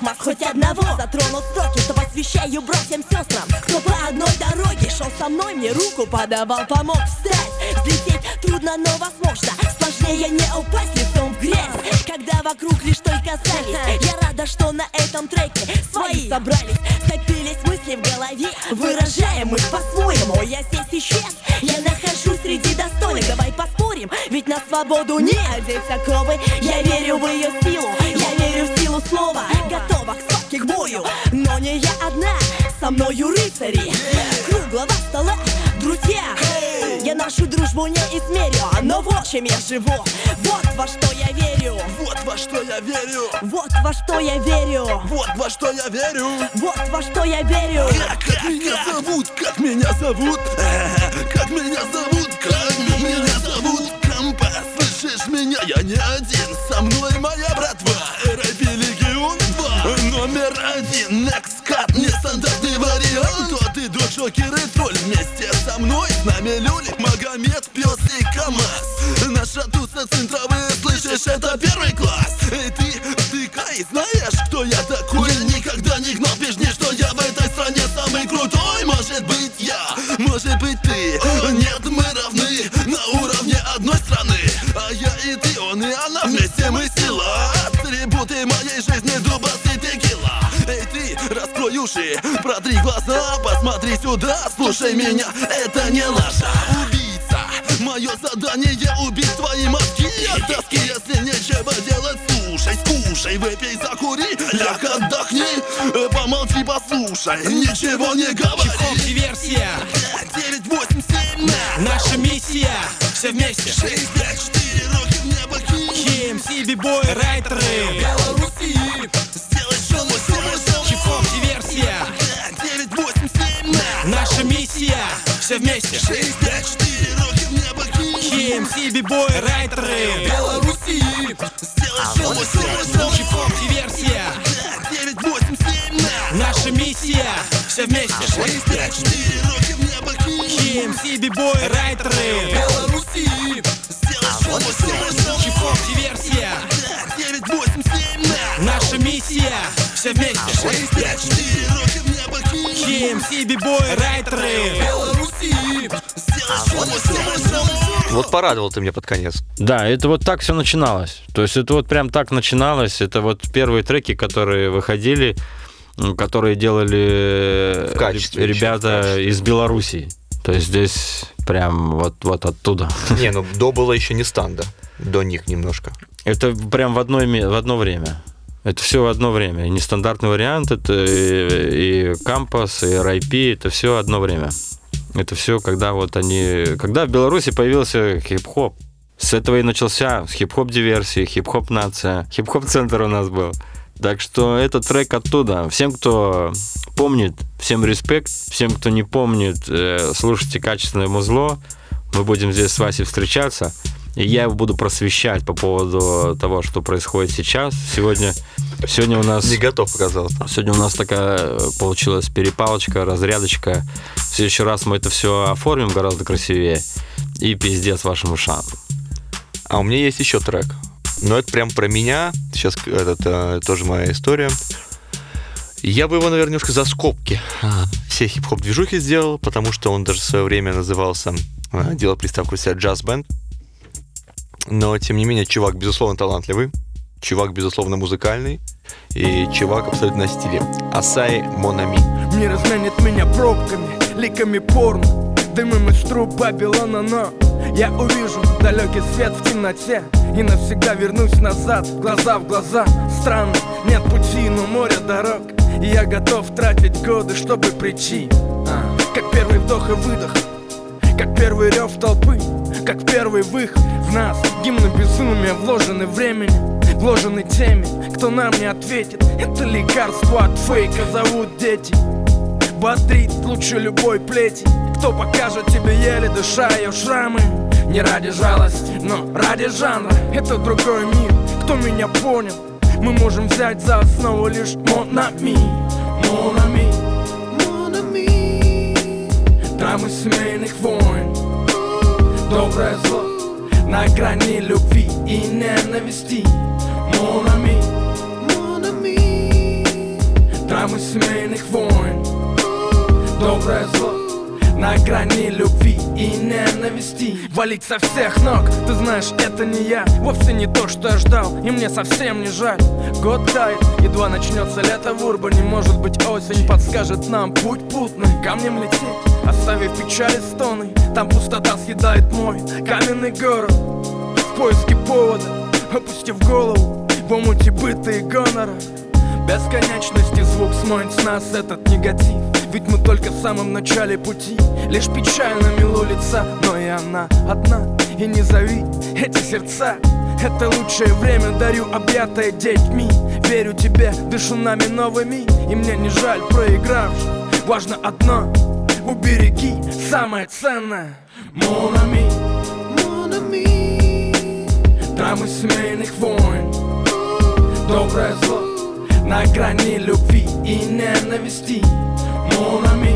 масс хоть одного Затронут строки, что посвящаю братьям, сестрам Кто по одной дороге шел со мной Мне руку подавал, помог встать. Взлететь трудно, но возможно Сложнее не упасть лицом в грязь. Когда вокруг лишь только зависть Я рада, что на этом треке свои собрались. Скопились мысли в голове Выражаем их по-своему. Я здесь исчез, я нахожусь среди достойных. Давай поспорим, ведь на свободу не одеть оковы. Я верю в ее Со мною рыцари, круглого стола Друзья, я нашу дружбу не измерю Но в общем я живу, вот во что я верю. Вот во что я верю. Вот во что я верю. Вот во что я верю. Вот во что я верю. Как, меня зовут, как меня зовут. (laughs) Как меня зовут, как меня зовут. Компас, слышишь меня, я не один. Со мной моя братва, РАП Легион 2 Номер один, Next Джокер и тролль вместе со мной. С нами Люли, Магомед, Пес и КамАЗ. Наша туса центровая, слышишь, это первый класс. Эй, ты, ты, Кай, знаешь, кто я такой? Я никогда не гнал пешни, что я в этой стране самый крутой. Может быть я, может быть ты. Нет, мы равны на уровне одной страны. А я и ты, он и она, вместе мы сила. Атрибуты моей жизни, дубас и текила Эй, уши, протри глаза Посмотри сюда, слушай меня, это не лажа. Убийца, мое задание убить твои мозги. От тоски Если нечего делать, слушай, скушай, выпей, закури. Ляг, отдохни, э, помолчи, послушай. Ничего не говори. Хип-хоп-диверсия 9, 8, 7, на Наша миссия. Все вместе. 6, 5, 4, руки в небо кинь. KMC, бибой, райтеры. Беларуси Миссия Все вместе. 6, 5, 4, руки в небо KMC, бибой, райтеры Беларуси Сделай шоу, сделай шоу Хип-хоп-диверсия 9, 8, 7, на. Наша миссия. Все вместе. 6, 5, 4, руки в небо KMC, бибой, райтеры Беларуси Сделай шоу, сделай шоу Хип-хоп-диверсия 9, 8, 7, на. Наша миссия. Все вместе. 6, 5, 4, руки в кинь KMC, бибой, райтеры Беларуси Вот порадовал ты меня под конец. Да, это вот так все начиналось. То есть это вот прям так начиналось. Это вот первые треки, которые выходили, которые делали В качестве ребята из Белоруссии. То есть здесь прям вот, вот оттуда. Не, ну (laughs) до было еще не станда. До них немножко. Это прям в, одно, в одно время. Это все в одно время. И нестандартный вариант, это и, и Кампас, и RIP, это все одно время. Это все, когда вот они... Когда в Беларуси появился хип-хоп. С этого и начался, хип-хоп диверсии, хип-хоп нация, хип-хоп центр у нас был. Так что этот трек оттуда. Всем, кто помнит, всем респект. Всем, кто не помнит, э, слушайте качественное музло. Мы будем здесь с Васей встречаться. И я его буду просвещать по поводу того, что происходит сейчас. Сегодня, сегодня у нас... Не готов оказался. Сегодня у нас такая э, получилась перепалочка, разрядочка. В следующий раз мы это все оформим гораздо красивее. И пиздец вашим ушам. А у меня есть еще трек. Но это прям про меня. Сейчас этот, э, тоже моя история. Я бы его, наверное, немножко за скобки все хип-хоп движухи сделал, потому что он даже в свое время назывался, э, делал приставку себя джаз-бенд. Но, тем не менее, чувак, безусловно, талантливый. Чувак, безусловно, музыкальный. И чувак абсолютно на стиле. Асай Монами. Мир изменит меня пробками, ликами порно Дымом из труб Вавилона, но я увижу далекий свет в темноте И навсегда вернусь назад, глаза в глаза Странно, нет пути, но море дорог И я готов тратить годы, чтобы прийти А, Как первый вдох и выдох как первый рев толпы, как первый выход в нас. Гимны безумия вложены временем, вложены теми, кто нам не ответит? Это лекарство от фейка. Зовут дети Бодрит лучше любой плети. Кто покажет тебе еле дыша ее шрамы? Не ради жалости, но ради жанра. Это другой мир, кто меня понял? Мы можем взять за основу лишь Монами. Монами Драмы семейных войн. Доброе зло На грани любви и ненависти. Монами. Драмы семейных войн. Доброе зло на грани любви и ненависти. Валить со всех ног, ты знаешь, это не я. Вовсе не то, что я ждал, и мне совсем не жаль. Год тает, едва начнется лето в Урбане Может быть осень подскажет нам путь путный Камнем лететь, оставив печали стоны. Там пустота съедает мой каменный город. В поиске повода, опустив голову В омуте быта и гонора. Бесконечности звук смоет с нас этот негатив Ведь мы только в самом начале пути. Лишь печаль на милу лица Но и она одна. И не зови эти сердца. Это лучшее время дарю объятое детьми. Верю тебе, дышу нами новыми. И мне не жаль проигравших Важно одно, убереги самое ценное. Монами. Драмы семейных войн. Доброе зло на грани любви и ненависти Монами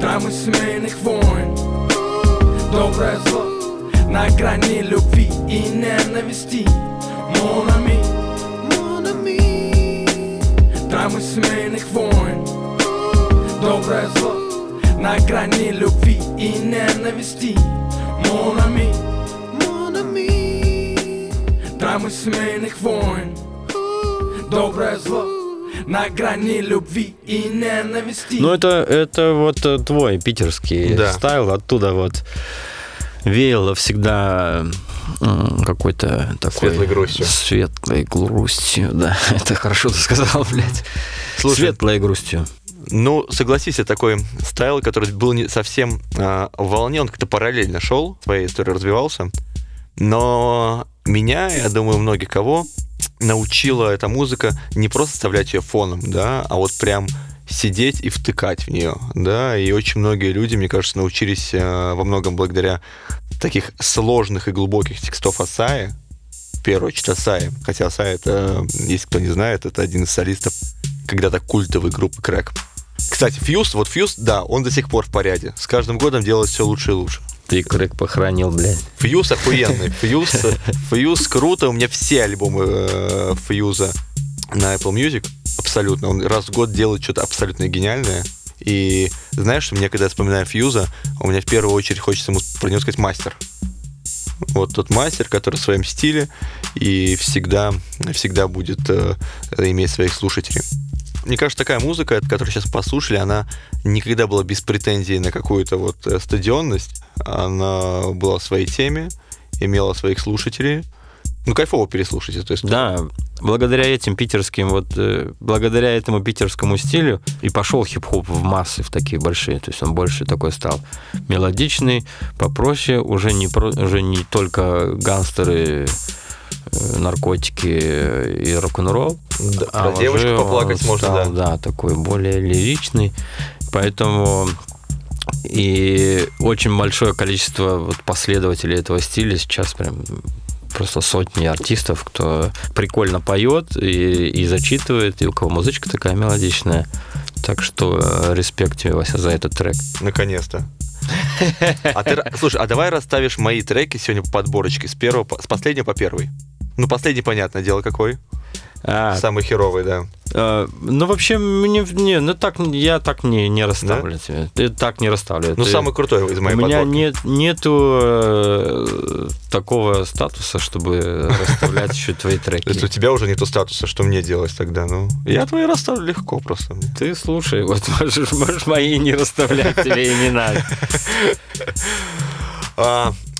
Драмы семейных войн. Доброе зло на грани любви и ненависти. Монами Драмы семейных войн. Доброе зло на грани любви и ненависти. Монами Драмы семейных войн. Доброе зло На грани любви и ненависти Ну, это, это вот э, твой питерский Да. стайл, оттуда вот веяло всегда м, какой-то такой... Светлой грустью. Светлой грустью, да. (laughs) Это хорошо ты сказал, блядь. Слушай, Светлой грустью. Ну, согласись, это такой стайл, который был не совсем а, в волне, он как-то параллельно шел, своей историей развивался. Но меня, я думаю, многих кого научила эта музыка не просто вставлять ее фоном, да, а вот прям сидеть и втыкать в нее, да, и очень многие люди, мне кажется, научились а, во многом благодаря таких сложных и глубоких текстов Асаи, в первую очередь Асаи, хотя Асаи это, если кто не знает, это один из солистов когда-то культовой группы Крэк. Кстати, Фьюз, вот Фьюз, да, он до сих пор в порядке. С каждым годом делает все лучше и лучше. Ты Крэк похоронил, блядь. Фьюз охуенный. Фьюз, Фьюз круто. У меня все альбомы э, Фьюза на Apple Music. Абсолютно. Он раз в год делает что-то абсолютно гениальное. И знаешь, мне когда я вспоминаю Фьюза, у меня в первую очередь хочется ему про него сказать мастер. Вот тот мастер, который в своем стиле и всегда, всегда будет э, иметь своих слушателей. Мне кажется, такая музыка, которую сейчас послушали, она никогда была без претензий на какую-то вот э, стадионность. Она была в своей теме, имела своих слушателей. Ну, кайфово переслушать эту историю. Да, благодаря этим питерским, вот э, благодаря этому питерскому стилю и пошел хип-хоп в массы, в такие большие. То есть он больше такой стал мелодичный, попроще, уже не, про, уже не только гангстеры, э, наркотики и рок-н-ролл. Да, а про он поплакать можно, стал, да. Да, такой более лиричный. Поэтому и очень большое количество вот последователей этого стиля сейчас прям просто сотни артистов, кто прикольно поет и, и зачитывает, и у кого музычка такая мелодичная. Так что э, респект тебе, Вася, за этот трек. Наконец-то. А ты, слушай, а давай расставишь мои треки сегодня по подборочке с первого, с последнего по первый. Ну, последний, понятное дело, какой. А, Самый херовый, да. э, ну, вообще, мне, не, ну, так, я так не, не расставлю тебе. Ты так не расставлю. Ну, Ты- самый крутой из моей У меня подборки. нет, нету э, такого статуса, чтобы расставлять еще твои треки. То есть у тебя уже нету статуса, что мне делать тогда, ну? Я твои расставлю легко просто. Ты слушай, вот можешь, можешь мои не расставлять, тебе и не надо.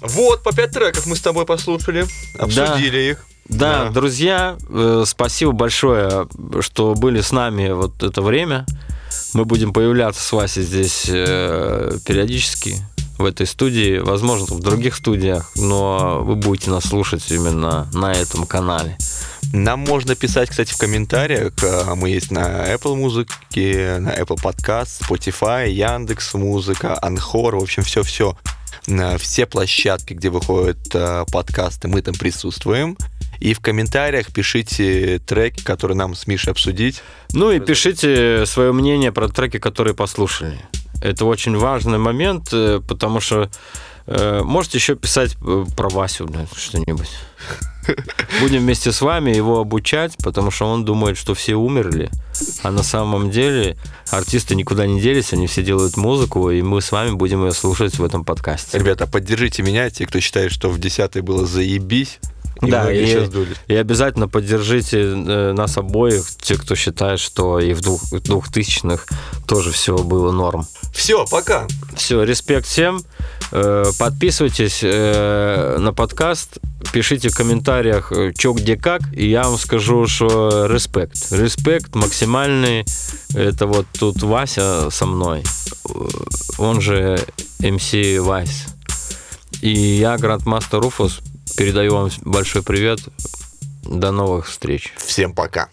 Вот, по пять треков мы с тобой послушали, обсудили их. Да, друзья, э, спасибо большое, что были с нами вот это время. Мы будем появляться с Васей здесь э, периодически в этой студии, возможно, в других студиях, но вы будете нас слушать именно на этом канале. Нам можно писать, кстати, в комментариях. А, Мы есть на Apple музыке, на Apple Podcast, Spotify, Яндекс Музыка, Анхор, в общем, все-все. Все площадки, где выходят а, подкасты, мы там присутствуем. И в комментариях пишите треки, которые нам с Мишей обсудить. Ну и пишите свое мнение про треки, которые послушали. Это очень важный момент, э, потому что э, можете еще писать э, про Васю что-нибудь. Будем вместе с вами его обучать, потому что он думает, что все умерли. А на самом деле артисты никуда не делись, они все делают музыку, и мы с вами будем ее слушать в этом подкасте. Ребята, поддержите меня, те, кто считает, что в 10 было заебись. И да, и, и обязательно поддержите э, нас обоих, те, кто считает, что и в двух, двухтысячных тоже все было норм. Все, пока. Все, респект всем. Э, Подписывайтесь э, на подкаст, пишите в комментариях, что где как, и я вам скажу, что респект. Респект максимальный. Это вот тут Вася со мной, он же MC Вайс. И я, Грандмастер Руфус, передаю вам большой привет. До новых встреч. Всем пока.